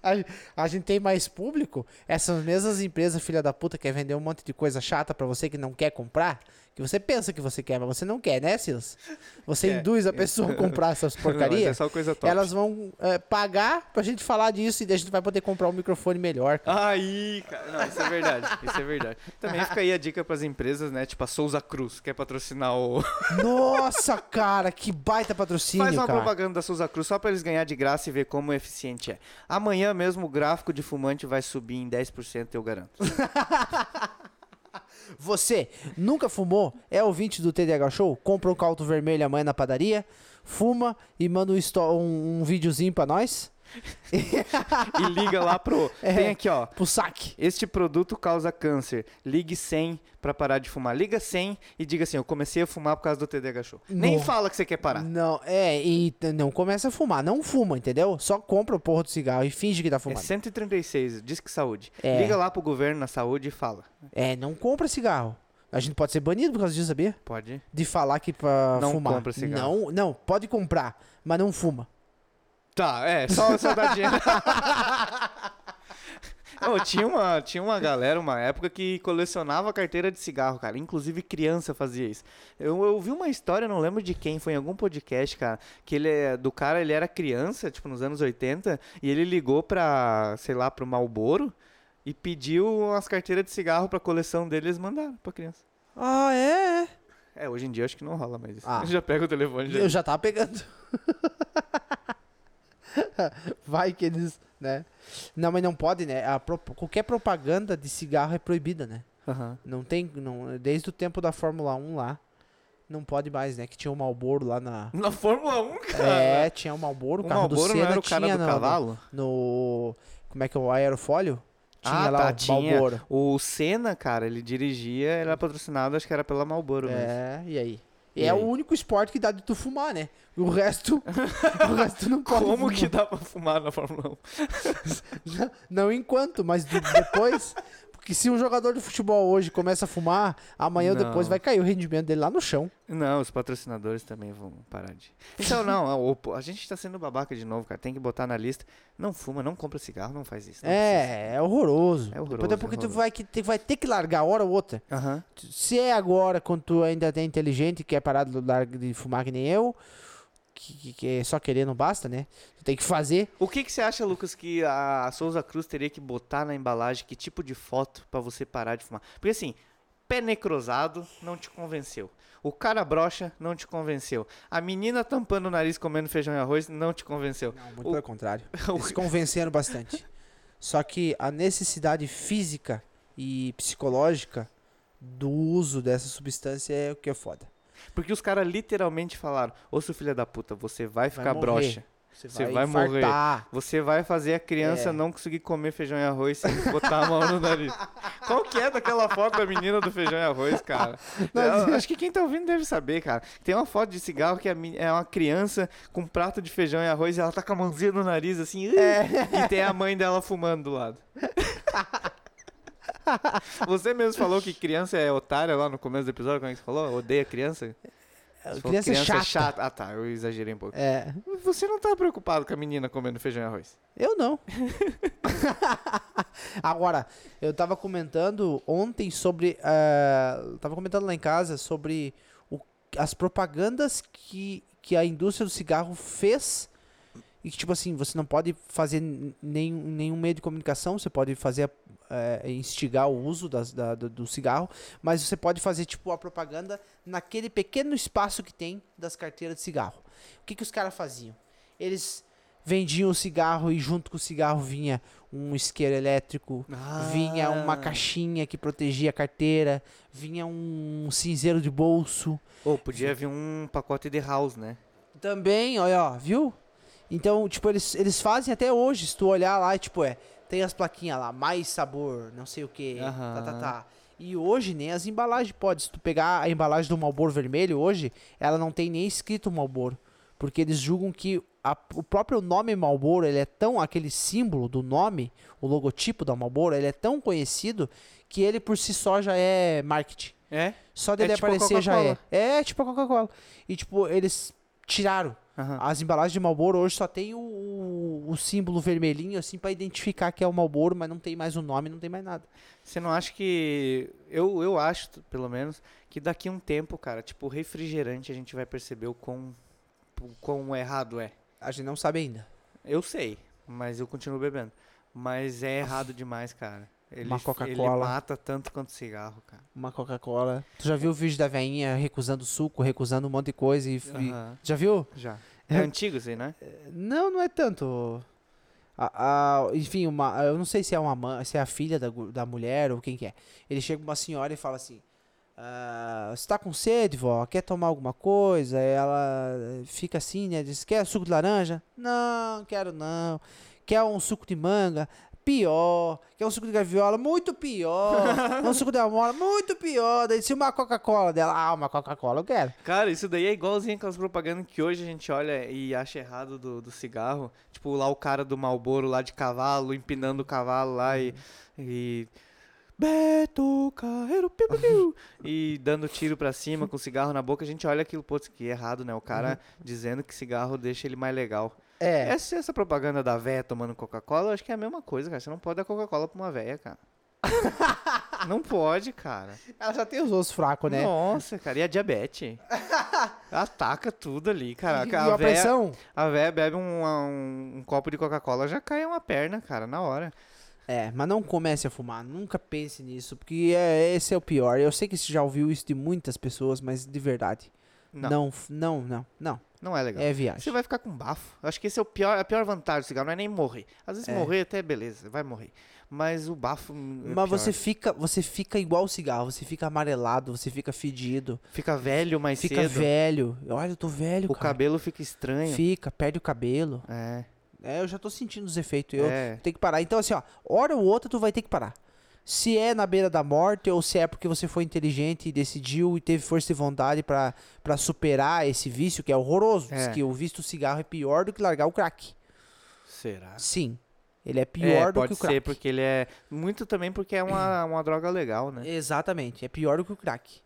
Speaker 2: A, a gente tem mais público. Essas mesmas empresas, filha da puta, quer vender um monte de coisa chata pra você que não quer comprar, Que você pensa que você quer, mas você não quer, né, Silas? Você
Speaker 1: Quer.
Speaker 2: induz a pessoa a comprar essas
Speaker 1: Não, mas
Speaker 2: porcarias.
Speaker 1: é só coisa top.
Speaker 2: elas vão é, pagar pra gente falar disso e daí a gente vai poder comprar um microfone melhor. cara.
Speaker 1: Aí, cara. Não, isso é verdade. Isso é verdade. Também fica aí a dica pras empresas, né? Tipo a Souza Cruz, quer patrocinar o.
Speaker 2: Nossa, cara, que baita patrocínio,
Speaker 1: Faz uma
Speaker 2: cara.
Speaker 1: propaganda da Souza Cruz só pra eles ganhar de graça e ver como eficiente é. Amanhã mesmo o gráfico de fumante vai subir em 10%, eu garanto.
Speaker 2: Você nunca fumou? É ouvinte do TDH Show? Compra um caldo vermelho amanhã na padaria, fuma e manda um, um, um videozinho pra nós.
Speaker 1: E liga lá pro.
Speaker 2: É.
Speaker 1: Tem aqui, ó.
Speaker 2: Pro saque.
Speaker 1: Este produto causa câncer. Ligue 100 pra parar de fumar. Liga 100 e diga assim: Eu comecei a fumar por causa do TDH Show. Nem
Speaker 2: Não.
Speaker 1: fala que você quer parar.
Speaker 2: Não, é, e não começa a fumar. Não fuma, entendeu? Só compra o porra do cigarro e finge que tá
Speaker 1: É
Speaker 2: fumando.
Speaker 1: 136, diz que saúde.
Speaker 2: É.
Speaker 1: Liga lá pro governo na saúde e fala.
Speaker 2: É, não compra cigarro. A gente pode ser banido por causa disso, sabia?
Speaker 1: Pode?
Speaker 2: De falar que pra
Speaker 1: Não
Speaker 2: fumar.
Speaker 1: compra cigarro.
Speaker 2: Não, não, pode comprar, mas não fuma.
Speaker 1: Tá, é, só, dinheiro. Ô, tinha, uma, tinha uma galera, uma época, que colecionava carteira de cigarro, cara. Inclusive criança fazia isso. Eu, eu vi uma história, não lembro de quem, foi em algum podcast, cara. Que ele é. Do cara, ele era criança, tipo, nos anos 80, e ele ligou pra, sei lá, pro Malboro e pediu umas carteiras de cigarro pra coleção dele, eles mandaram pra criança.
Speaker 2: Ah, é?
Speaker 1: É, hoje em dia acho que não rola mais isso.
Speaker 2: Ah.
Speaker 1: Já pega o telefone já.
Speaker 2: Eu já tava pegando. Vai que eles, né? Não, mas não pode, né? A Qualquer propaganda de cigarro é proibida, né?
Speaker 1: Aham.
Speaker 2: Não tem, não, desde o tempo da Fórmula 1 lá, não pode mais, né? Que tinha o Marlboro lá na...
Speaker 1: Na Fórmula 1, cara.
Speaker 2: É, tinha o Marlboro, o
Speaker 1: o
Speaker 2: carro do
Speaker 1: Marlboro
Speaker 2: Senna
Speaker 1: não era o cara
Speaker 2: tinha
Speaker 1: do
Speaker 2: no-
Speaker 1: cavalo?
Speaker 2: no, como é que é o aerofólio? Tinha
Speaker 1: Ah,
Speaker 2: lá
Speaker 1: tá,
Speaker 2: o
Speaker 1: tinha.
Speaker 2: Marlboro.
Speaker 1: O Senna, cara, ele dirigia, era patrocinado, acho que era pela Marlboro mesmo.
Speaker 2: É, e aí?
Speaker 1: E
Speaker 2: é
Speaker 1: aí?
Speaker 2: o único esporte que dá de tu fumar, né? O resto, o resto não pode
Speaker 1: Como
Speaker 2: fumar.
Speaker 1: que dá pra fumar na Fórmula 1?
Speaker 2: Não, não enquanto, mas de- depois. Porque se um jogador de futebol hoje começa a fumar, amanhã ou depois vai cair o rendimento dele lá no chão.
Speaker 1: Não, os patrocinadores também vão parar de. Então, não, o- a gente tá sendo babaca de novo, cara. Tem que botar na lista. Não fuma, não compra cigarro, não faz isso. não
Speaker 2: É, é horroroso.
Speaker 1: É horroroso,
Speaker 2: Depois, depois que
Speaker 1: é
Speaker 2: tu
Speaker 1: horroroso.
Speaker 2: vai, que, vai ter que largar hora ou outra.
Speaker 1: Aham.
Speaker 2: Se é agora, quando tu ainda é inteligente e quer parar de, largar de fumar que nem eu, que, que- é só querer não basta, né? Tu tem que fazer.
Speaker 1: O que, que você acha, Lucas, que a Souza Cruz teria que botar na embalagem? Que tipo de foto pra você parar de fumar? Porque assim, pé necrosado não te convenceu. O cara brocha não te convenceu. A menina tampando o nariz comendo feijão e arroz não te convenceu.
Speaker 2: Não, muito
Speaker 1: O-
Speaker 2: pelo contrário. Eles convenceram bastante. Só que a necessidade física e psicológica do uso dessa substância é o que é foda.
Speaker 1: Porque os caras literalmente falaram: Ô seu filho da puta, você vai ficar
Speaker 2: morrer.
Speaker 1: broxa.
Speaker 2: Você
Speaker 1: Você
Speaker 2: vai,
Speaker 1: vai morrer. Você vai fazer a criança
Speaker 2: É.
Speaker 1: não conseguir comer feijão e arroz sem botar a mão no nariz. Qual que é daquela foto da menina do feijão e arroz, cara? Eu acho que quem tá ouvindo deve saber, cara. Tem uma foto de cigarro que é uma criança com um prato de feijão e arroz e ela tá com a mãozinha no nariz, assim,
Speaker 2: É.
Speaker 1: e tem a mãe dela fumando do lado. Você mesmo falou que criança é otária lá no começo do episódio, como é que você falou? Odeia criança? Você falou que
Speaker 2: Criança é chata.
Speaker 1: Ah, tá, eu exagerei um pouco.
Speaker 2: É,
Speaker 1: Você não tá preocupado com a menina comendo feijão e arroz?
Speaker 2: eu não. Agora, eu tava comentando ontem sobre. ah, tava comentando lá em casa sobre o- as propagandas que, que a indústria do cigarro fez. E que, tipo assim, você não pode fazer nenhum, nenhum meio de comunicação, você pode fazer, eh, instigar o uso das, da- do, do cigarro, mas você pode fazer, tipo, a propaganda naquele pequeno espaço que tem das carteiras de cigarro. O que, que os caras faziam? Eles vendiam o cigarro e junto com o cigarro vinha um isqueiro elétrico, vinha uma
Speaker 1: Ah.
Speaker 2: caixinha que protegia a carteira, vinha um cinzeiro de bolso.
Speaker 1: Ou podia vir um pacote de house, né?
Speaker 2: Também, olha, ó, viu? Então, tipo, eles, eles fazem até hoje, se tu olhar lá, tipo, é, tem as plaquinhas lá, mais sabor, não sei o que, tá, tá,
Speaker 1: Aham.
Speaker 2: tá. E hoje nem as embalagens pode. Se tu pegar a embalagem do Malboro vermelho hoje, ela não tem nem escrito Malboro. Porque eles julgam que a- o próprio nome Malboro, ele é tão, aquele símbolo do nome, o logotipo da Malboro, ele é tão conhecido que ele por si só já é marketing.
Speaker 1: É?
Speaker 2: Só dele
Speaker 1: tipo a
Speaker 2: aparecer já é. É, tipo a Coca-Cola. E tipo, eles tiraram.
Speaker 1: Aham.
Speaker 2: As embalagens de Marlboro hoje só tem o, o, o, símbolo vermelhinho, assim, pra identificar que é o Malboro, mas não tem mais o nome, não tem mais nada.
Speaker 1: Você não acha que. Eu, eu acho, pelo menos, que daqui a um tempo, cara, tipo, refrigerante a gente vai perceber o quão, o quão errado é.
Speaker 2: A gente não sabe ainda.
Speaker 1: Eu sei, mas eu continuo bebendo. Mas é errado demais, cara. Ele,
Speaker 2: Uma Coca-Cola.
Speaker 1: Ele mata tanto quanto cigarro, cara.
Speaker 2: Uma Coca-Cola. Tu já viu o vídeo da veinha recusando suco, recusando um monte de coisa e... e-
Speaker 1: Aham,
Speaker 2: Já viu?
Speaker 1: já. É antigo isso aí, né?
Speaker 2: Não, não é tanto. A- a- enfim, uma, eu não sei se é uma se é a filha da, da mulher ou quem que é. Ele chega uma senhora e fala assim: ah, Você tá com sede, vó? Quer tomar alguma coisa? Ela fica assim, né? Diz: Quer suco de laranja? Não, quero não. Quer um suco de manga? Pior. Quer um suco de gaviola? Muito pior. Quer um suco de amora? Muito pior. Daí, se uma Coca-Cola dela, ah, uma Coca-Cola eu quero.
Speaker 1: Cara, isso daí é igualzinho aquelas propagandas que hoje a gente olha e acha errado do, do cigarro. Tipo, lá o cara do Malboro lá de cavalo, empinando o cavalo lá e. e Beto Carreiro, piu, piu, piu, e dando tiro pra cima com cigarro na boca, a gente olha aquilo, putz, que errado, né? O cara dizendo que cigarro deixa ele mais legal.
Speaker 2: É.
Speaker 1: Essa, essa propaganda da véia tomando Coca-Cola, eu acho que é a mesma coisa, cara. Você não pode dar Coca-Cola pra uma véia, cara. não pode, cara.
Speaker 2: Ela já tem os ossos fracos, né?
Speaker 1: Nossa, cara, e a diabetes? Ataca tudo ali, cara.
Speaker 2: E,
Speaker 1: a,
Speaker 2: e a
Speaker 1: véia,
Speaker 2: pressão?
Speaker 1: a véia bebe um, um, um copo de Coca-Cola, já cai uma perna, cara, na hora.
Speaker 2: É, mas não comece a fumar, nunca pense nisso, porque é, esse é o pior. Eu sei que você já ouviu isso de muitas pessoas, mas de verdade.
Speaker 1: Não,
Speaker 2: Não, não, não, não.
Speaker 1: Não, é legal.
Speaker 2: É viagem.
Speaker 1: Você vai ficar com bafo. Acho que esse é o pior, a pior vantagem do cigarro, não é nem morrer. Às vezes
Speaker 2: É.
Speaker 1: morrer até beleza, vai morrer. Mas o bafo. é
Speaker 2: Mas você
Speaker 1: pior.
Speaker 2: fica, você fica igual o cigarro, você fica amarelado, você fica fedido,
Speaker 1: fica velho mais
Speaker 2: fica
Speaker 1: cedo.
Speaker 2: velho. Olha, eu tô velho,
Speaker 1: O
Speaker 2: cara.
Speaker 1: cabelo fica estranho.
Speaker 2: Fica, perde o cabelo.
Speaker 1: É,
Speaker 2: É, eu já tô sentindo os efeitos. Eu
Speaker 1: é.
Speaker 2: tenho que parar. Então, assim, ó, hora ou outra tu vai ter que parar. Se é na beira da morte ou se é porque você foi inteligente e decidiu e teve força e vontade pra pra superar esse vício que é horroroso. Diz
Speaker 1: É.
Speaker 2: que o vício do cigarro é pior do que largar o crack.
Speaker 1: Será?
Speaker 2: Sim. Ele é pior
Speaker 1: é,
Speaker 2: do
Speaker 1: pode
Speaker 2: que o crack.
Speaker 1: ser porque ele é. Muito também porque é uma, uma droga legal, né?
Speaker 2: Exatamente, é pior do que o crack.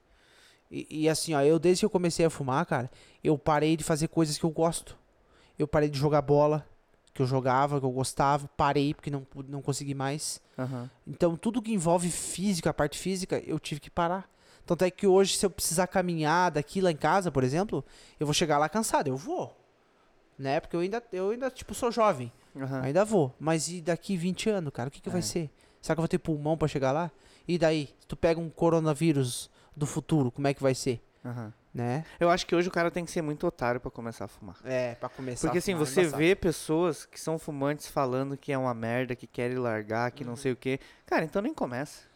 Speaker 2: E, e assim, ó, eu desde que eu comecei a fumar, cara, eu parei de fazer coisas que eu gosto. Eu parei de jogar bola, que eu jogava, que eu gostava, parei porque não, não consegui mais.
Speaker 1: Aham.
Speaker 2: Então, tudo que envolve física, a parte física, eu tive que parar. Tanto é que hoje, se eu precisar caminhar daqui lá em casa, por exemplo, eu vou chegar lá cansado, eu vou. Né? Porque eu ainda, eu ainda tipo, sou jovem.
Speaker 1: Aham.
Speaker 2: Ainda vou. Mas e daqui 20 anos, cara? O que, que vai
Speaker 1: É.
Speaker 2: ser? Será que eu vou ter pulmão pra chegar lá? E daí? Se tu pega um coronavírus do futuro, como é que vai ser?
Speaker 1: Aham.
Speaker 2: Né?
Speaker 1: Eu acho que hoje o cara tem que ser muito otário pra começar a fumar.
Speaker 2: É, pra começar.
Speaker 1: Porque
Speaker 2: a
Speaker 1: assim,
Speaker 2: é
Speaker 1: você
Speaker 2: embaçado.
Speaker 1: vê pessoas que são fumantes falando que é uma merda, que querem largar, que não sei o quê. Cara, então nem começa.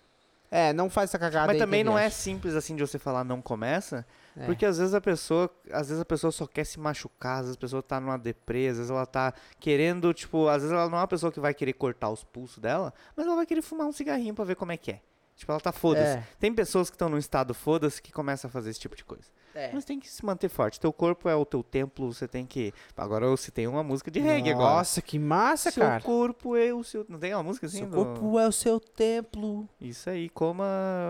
Speaker 2: É, não faz essa cagada
Speaker 1: Mas também não é
Speaker 2: viagem.
Speaker 1: simples assim de você falar não começa,
Speaker 2: É.
Speaker 1: porque às vezes a pessoa, às vezes a pessoa só quer se machucar, às vezes a pessoa tá numa deprê, às vezes ela tá querendo, tipo, às vezes ela não é uma pessoa que vai querer cortar os pulsos dela, mas ela vai querer fumar um cigarrinho pra ver como é que é. Tipo, ela tá foda-se.
Speaker 2: É.
Speaker 1: Tem pessoas que estão num estado foda-se que começam a fazer esse tipo de coisa.
Speaker 2: É.
Speaker 1: Mas tem que se manter forte. Teu corpo é o teu templo, você tem que. Agora eu citei uma música de reggae agora.
Speaker 2: Nossa, que massa,
Speaker 1: seu
Speaker 2: cara.
Speaker 1: corpo é o seu. Não tem uma música assim?
Speaker 2: Seu
Speaker 1: do-
Speaker 2: corpo é o seu templo.
Speaker 1: Isso aí, coma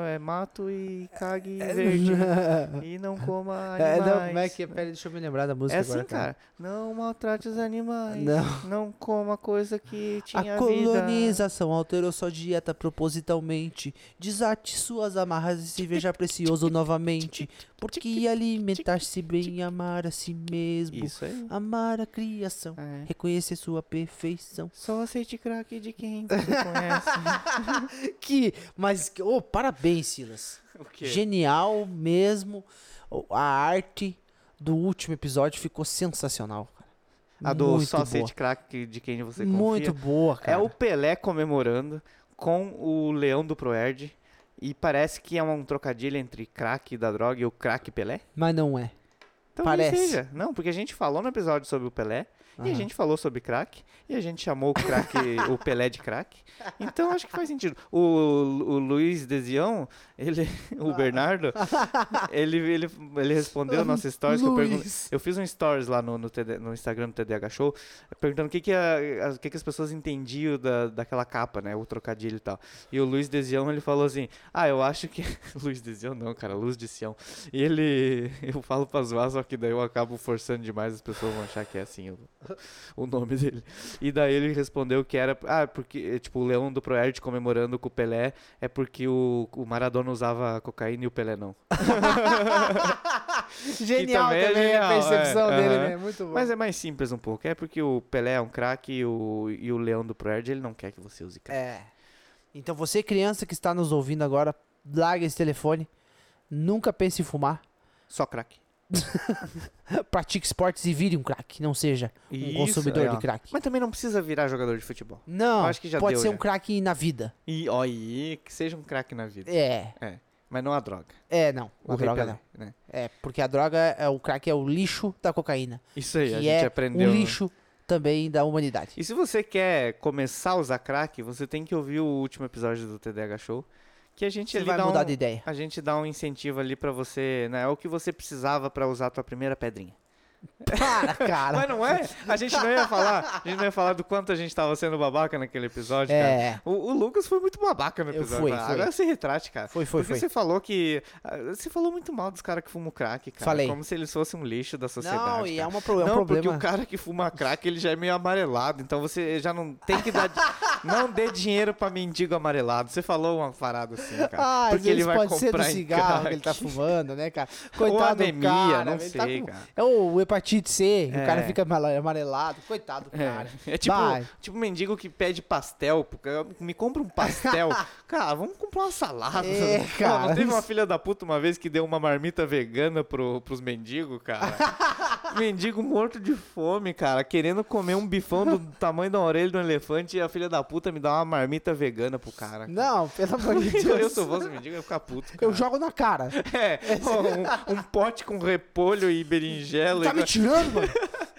Speaker 1: é, mato e cague verde. e não coma
Speaker 2: É,
Speaker 1: animais.
Speaker 2: não, como é que é? Pera, deixa eu me lembrar da música
Speaker 1: É
Speaker 2: agora,
Speaker 1: assim, cara. Não maltrate os animais.
Speaker 2: Não.
Speaker 1: Não coma coisa que tinha
Speaker 2: A
Speaker 1: vida.
Speaker 2: colonização alterou sua dieta propositalmente. Desate suas amarras e se veja precioso novamente. Porque alimentar-se bem, amar a si mesmo.
Speaker 1: Isso aí.
Speaker 2: Amar a criação.
Speaker 1: É.
Speaker 2: Reconhecer sua perfeição.
Speaker 1: Só aceite crack de quem você conhece.
Speaker 2: Que, mas, oh, parabéns, Silas.
Speaker 1: o quê?
Speaker 2: Genial mesmo. A arte do último episódio ficou sensacional, cara.
Speaker 1: A do
Speaker 2: Muito
Speaker 1: só aceite crack de quem você confia.
Speaker 2: Muito boa, cara.
Speaker 1: É o Pelé comemorando com o Leão do Proerd. E parece que é um trocadilho entre crack da droga e o crack Pelé.
Speaker 2: Mas não é.
Speaker 1: Então
Speaker 2: Parece.
Speaker 1: seja. Não, porque a gente falou no episódio sobre o Pelé. E a gente falou sobre crack. E a gente chamou o crack, o Pelé de crack. Então acho que faz sentido. O, o Luiz Desião, ele, o Bernardo, ele, ele, ele respondeu a nossa stories. que eu, eu fiz um stories lá no, no, TD no Instagram do TDH Show, perguntando o que, que, a- as- o que, que as pessoas entendiam da, daquela capa, né? O trocadilho e tal. E o Luiz Desião, ele falou assim: Ah, eu acho que. Luiz Desião não, cara, Luz de Sião. E ele. Eu falo pra zoar, só que daí eu acabo forçando demais, as pessoas vão achar que é assim. o nome dele. E daí ele respondeu que era, ah, porque, tipo, o Leão do Proerd comemorando com o Pelé é porque o, o Maradona usava cocaína e o Pelé não.
Speaker 2: Genial
Speaker 1: também
Speaker 2: também,
Speaker 1: é genial,
Speaker 2: a percepção
Speaker 1: é,
Speaker 2: dele,
Speaker 1: aham.
Speaker 2: né? Muito bom.
Speaker 1: Mas é mais simples um pouco. É porque o Pelé é um craque e o, e o Leão do Proerd, ele não quer que você use crack.
Speaker 2: É. Então você, criança que está nos ouvindo agora, larga esse telefone. Nunca pense em fumar.
Speaker 1: Só crack.
Speaker 2: Pratique esportes e vire um craque. Não seja um
Speaker 1: Isso,
Speaker 2: consumidor
Speaker 1: é,
Speaker 2: de crack.
Speaker 1: Mas também não precisa virar jogador de futebol.
Speaker 2: Não,
Speaker 1: Eu acho que já
Speaker 2: pode
Speaker 1: deu,
Speaker 2: ser
Speaker 1: já.
Speaker 2: um craque na vida.
Speaker 1: E, ó, e que seja um craque na vida.
Speaker 2: É.
Speaker 1: Mas não a droga.
Speaker 2: É, não. A
Speaker 1: O
Speaker 2: droga
Speaker 1: repelé,
Speaker 2: não.
Speaker 1: né?
Speaker 2: É, porque a droga, é o crack é o lixo da cocaína.
Speaker 1: Isso aí,
Speaker 2: que
Speaker 1: a gente
Speaker 2: é
Speaker 1: aprendeu. né?
Speaker 2: lixo também da humanidade.
Speaker 1: E se você quer começar a usar crack, você tem que ouvir o último episódio do TDH Show. Que a gente
Speaker 2: vai
Speaker 1: dá
Speaker 2: mudar
Speaker 1: um,
Speaker 2: de ideia.
Speaker 1: A gente dá um incentivo ali pra você, né? É o que você precisava pra usar a tua primeira pedrinha.
Speaker 2: Para, cara.
Speaker 1: Mas não é? A gente não ia falar, a gente não ia falar do quanto a gente tava sendo babaca naquele episódio, cara.
Speaker 2: É.
Speaker 1: O, o Lucas foi muito babaca no episódio.
Speaker 2: fui,
Speaker 1: cara.
Speaker 2: fui.
Speaker 1: Agora se retrate, cara.
Speaker 2: Foi, foi,
Speaker 1: Porque
Speaker 2: foi.
Speaker 1: você falou que. ah, Você falou muito mal dos caras que fumam crack, cara.
Speaker 2: Falei.
Speaker 1: Como se eles fossem um lixo da sociedade.
Speaker 2: Não, e é,
Speaker 1: cara.
Speaker 2: uma pro- é um
Speaker 1: não, porque
Speaker 2: problema.
Speaker 1: o cara que fuma crack, ele já é meio amarelado. Então você já não tem que dar. não dê dinheiro pra mendigo amarelado. Você falou uma parada assim, cara.
Speaker 2: Ah,
Speaker 1: porque ele vai
Speaker 2: pode ser do
Speaker 1: comprar
Speaker 2: cigarro que ele tá fumando, né, cara?
Speaker 1: Ou
Speaker 2: Coitado do
Speaker 1: anemia,
Speaker 2: cara.
Speaker 1: não
Speaker 2: tá
Speaker 1: sei,
Speaker 2: com-
Speaker 1: cara.
Speaker 2: É o hepatite C, o
Speaker 1: É.
Speaker 2: cara fica amale- amarelado. Coitado do cara.
Speaker 1: É, é tipo,
Speaker 2: Vai.
Speaker 1: tipo mendigo que pede pastel. porque eu- Me compra um pastel. cara, vamos comprar uma salada.
Speaker 2: É,
Speaker 1: Pô,
Speaker 2: cara,
Speaker 1: Não teve uma filha da puta uma vez que deu uma marmita vegana pro, pros mendigos, cara? Mendigo morto de fome, cara, querendo comer um bifão do tamanho da orelha um elefante e a filha da puta me dá uma marmita vegana pro cara.
Speaker 2: Não, pelo amor de
Speaker 1: eu,
Speaker 2: Deus.
Speaker 1: eu fosse mendigo, eu ia ficar puto.
Speaker 2: Eu
Speaker 1: cara.
Speaker 2: jogo na cara.
Speaker 1: É, um, um pote com repolho e berinjela.
Speaker 2: Tá
Speaker 1: e-
Speaker 2: me tirando, mano?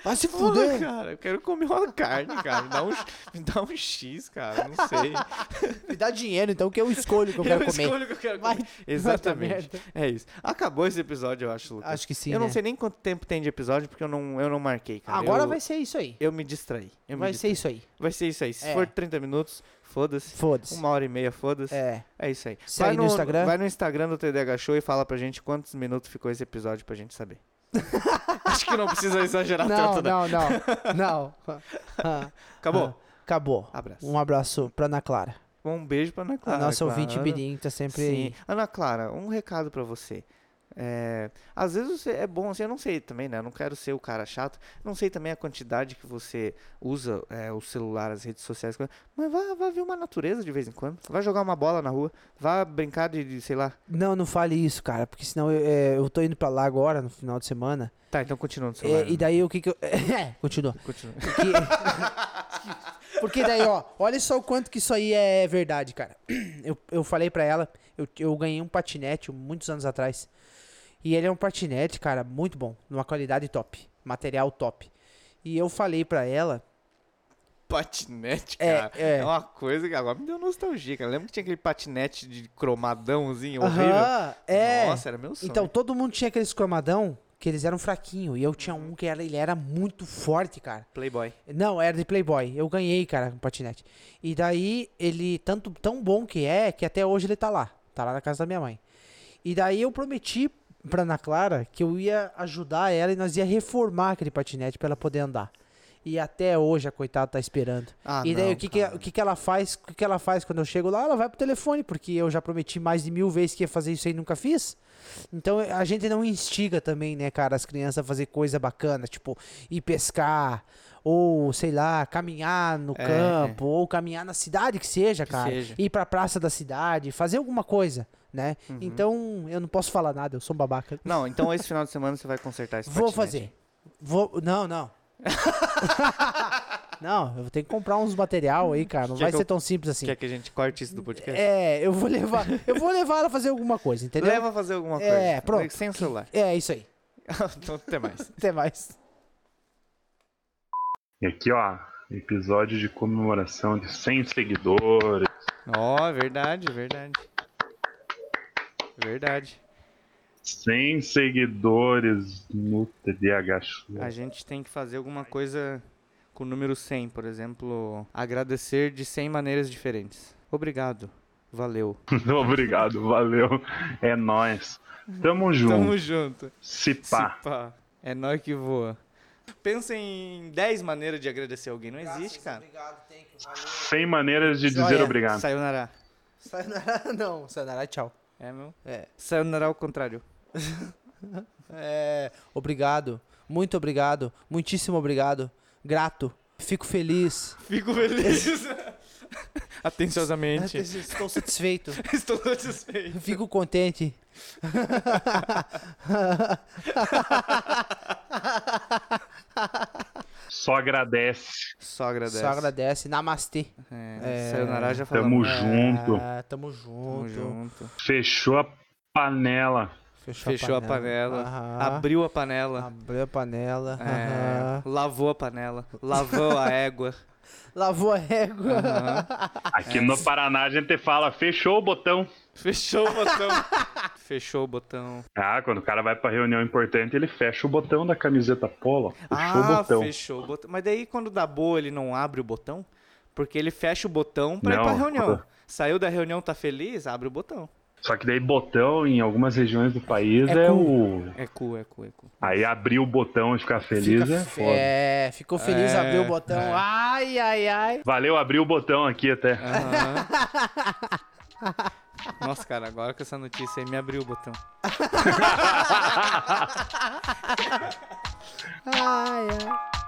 Speaker 2: Vai se
Speaker 1: Porra,
Speaker 2: fuder.
Speaker 1: cara, eu quero comer uma carne, cara. Me dá um, me dá um X, cara. Não sei.
Speaker 2: Me dá dinheiro, então, que eu escolho o que eu quero comer.
Speaker 1: escolho o que eu quero
Speaker 2: Vai-
Speaker 1: comer.
Speaker 2: vai
Speaker 1: Exatamente. É isso. Acabou esse episódio, eu acho, Lucas.
Speaker 2: Acho que sim,
Speaker 1: Eu não
Speaker 2: né?
Speaker 1: sei nem quanto tempo tem de episódio, porque eu não, eu não marquei, cara.
Speaker 2: Agora
Speaker 1: eu,
Speaker 2: vai ser isso aí.
Speaker 1: Eu me distraí. Eu me
Speaker 2: Vai ser
Speaker 1: distraí.
Speaker 2: isso aí.
Speaker 1: Vai ser isso aí. Se
Speaker 2: É.
Speaker 1: for 30 minutos, foda-se.
Speaker 2: Foda-se.
Speaker 1: Uma hora e meia, foda-se.
Speaker 2: É.
Speaker 1: É isso aí.
Speaker 2: Segue no Instagram.
Speaker 1: Vai no Instagram do TDH Show e fala pra gente quantos minutos ficou esse episódio pra gente saber. Acho que não precisa exagerar
Speaker 2: Não,
Speaker 1: tanto, né?
Speaker 2: não, não. Não. Ah,
Speaker 1: Acabou.
Speaker 2: ah, Acabou.
Speaker 1: Abraço.
Speaker 2: Um abraço pra Ana Clara.
Speaker 1: Um beijo pra Ana Clara.
Speaker 2: a nossa
Speaker 1: claro.
Speaker 2: ouvinte Birim tá sempre
Speaker 1: Sim.
Speaker 2: aí.
Speaker 1: Ana Clara, um recado pra você. É, às vezes você- é bom assim, eu não sei também, né? Eu não quero ser o cara chato. Não sei também a quantidade que você usa é, o celular, as redes sociais. Mas vá, vá ver uma natureza de vez em quando. Vai jogar uma bola na rua. Vá brincar de, de, sei lá.
Speaker 2: Não, não fale isso, cara, porque senão eu, é, eu tô indo pra lá agora, no final de semana.
Speaker 1: Tá, então continua no celular.
Speaker 2: É, e daí o que que eu. É, continua.
Speaker 1: Continua.
Speaker 2: Porque... Porque daí, ó, olha só o quanto que isso aí é verdade, cara. Eu, eu falei pra ela, eu, eu ganhei um patinete muitos anos atrás. E ele é um patinete, cara, muito bom, numa qualidade top, material top. E eu falei pra ela,
Speaker 1: Patinete,
Speaker 2: É,
Speaker 1: cara.
Speaker 2: é.
Speaker 1: uma coisa que agora me deu nostalgia, cara. Lembra que tinha aquele patinete de cromadãozinho horrível?
Speaker 2: aham, é.
Speaker 1: Nossa, era meu sonho.
Speaker 2: Então todo mundo tinha aqueles cromadão que eles eram fraquinhos. E eu tinha um que era, ele era muito forte, cara.
Speaker 1: Playboy.
Speaker 2: Não, era de Playboy. Eu ganhei, cara, um patinete. E daí, ele, tanto tão bom que é, que até hoje ele tá lá. Tá lá na casa da minha mãe. E daí eu prometi pra Ana Clara que eu ia ajudar ela e nós ia reformar aquele patinete pra ela poder andar. E até hoje a coitada tá esperando.
Speaker 1: Ah,
Speaker 2: e daí
Speaker 1: não,
Speaker 2: o que que, o que que ela faz? O que que ela faz quando eu chego lá? Ela vai pro telefone, porque eu já prometi mais de mil vezes que ia fazer isso aí e nunca fiz. Então a gente não instiga também, né, cara, as crianças a fazer coisa bacana, tipo ir pescar ou sei lá, caminhar no
Speaker 1: É,
Speaker 2: campo ou caminhar na cidade que seja,
Speaker 1: Que
Speaker 2: cara,
Speaker 1: seja.
Speaker 2: ir pra praça da cidade, fazer alguma coisa, né?
Speaker 1: Uhum.
Speaker 2: Então eu não posso falar nada, eu sou um babaca.
Speaker 1: Não, então esse final de semana você vai consertar esse
Speaker 2: Vou
Speaker 1: patinete.
Speaker 2: fazer. Vou, não, não. não, eu vou ter que comprar uns material aí, cara. Não
Speaker 1: Quer
Speaker 2: vai ser
Speaker 1: eu-
Speaker 2: tão simples assim.
Speaker 1: Quer que a gente corte isso do podcast?
Speaker 2: É, eu vou levar, eu vou levar ela a fazer alguma coisa, entendeu?
Speaker 1: Leva a fazer alguma coisa.
Speaker 2: É, pronto.
Speaker 1: Sem o celular.
Speaker 2: É, isso aí.
Speaker 1: então, até mais.
Speaker 2: Até mais.
Speaker 5: E aqui, ó, episódio de comemoração de 100 seguidores.
Speaker 1: Ó, verdade, verdade. Verdade.
Speaker 5: 100 seguidores no TDH Show.
Speaker 1: A gente tem que fazer alguma coisa com o número 100, por exemplo, agradecer de 100 maneiras diferentes. Obrigado. Valeu.
Speaker 5: Obrigado, valeu. É nóis. Tamo junto.
Speaker 1: Tamo junto.
Speaker 5: Se
Speaker 1: Se
Speaker 5: pá.
Speaker 1: pá. É nóis que voa. Pensa em 10 maneiras de agradecer alguém. Não existe, cara.
Speaker 2: Obrigado, thank you, valeu.
Speaker 5: 100 maneiras de dizer
Speaker 2: Joia.
Speaker 5: obrigado.
Speaker 1: Sayonara.
Speaker 2: Sayonara, não. Sayonara, tchau.
Speaker 1: É, meu?
Speaker 2: É.
Speaker 1: Sayonara ao contrário.
Speaker 2: É, obrigado. Muito obrigado. Muitíssimo obrigado. Grato. Fico feliz.
Speaker 1: Fico feliz. Atenciosamente.
Speaker 2: Estou satisfeito.
Speaker 1: Estou satisfeito.
Speaker 2: Fico contente.
Speaker 5: Só agradece.
Speaker 1: Só agradece.
Speaker 2: Só agradece. Namastê.
Speaker 1: É,
Speaker 2: É.
Speaker 1: Sayonara já falamos.
Speaker 5: Tamo junto.
Speaker 2: É, tamo junto.
Speaker 1: Tamo junto.
Speaker 5: Fechou a panela.
Speaker 2: Fechou,
Speaker 1: Fechou a panela.
Speaker 2: Aham.
Speaker 1: Abriu a panela.
Speaker 2: Abriu a panela.
Speaker 1: É, lavou a panela. Lavou a égua.
Speaker 2: Lavou a régua.
Speaker 1: Aham.
Speaker 5: Aqui no Paraná a gente fala, fechou o botão.
Speaker 1: Fechou o botão. Fechou o botão.
Speaker 5: Ah, quando o cara vai pra reunião importante, ele fecha o botão da camiseta polo. Fechou
Speaker 1: ah,
Speaker 5: o botão.
Speaker 1: fechou o botão. Mas daí quando dá boa ele não abre o botão? Porque ele fecha o botão pra ir
Speaker 5: Não,
Speaker 1: pra reunião. Saiu da reunião, tá feliz? Abre o botão.
Speaker 5: Só que daí botão em algumas regiões do país
Speaker 2: É
Speaker 5: é,
Speaker 2: cu.
Speaker 5: o.
Speaker 1: É cu, é cu, é cu.
Speaker 5: Aí abrir o botão e ficar feliz
Speaker 2: Fica
Speaker 5: é foda.
Speaker 2: É, ficou feliz,
Speaker 1: É,
Speaker 2: abriu o botão.
Speaker 1: é.
Speaker 2: Ai, ai, ai.
Speaker 5: Valeu, abrir o botão aqui até.
Speaker 1: Aham. Nossa, cara, agora com essa notícia aí me abriu o botão.
Speaker 2: Ai, ai.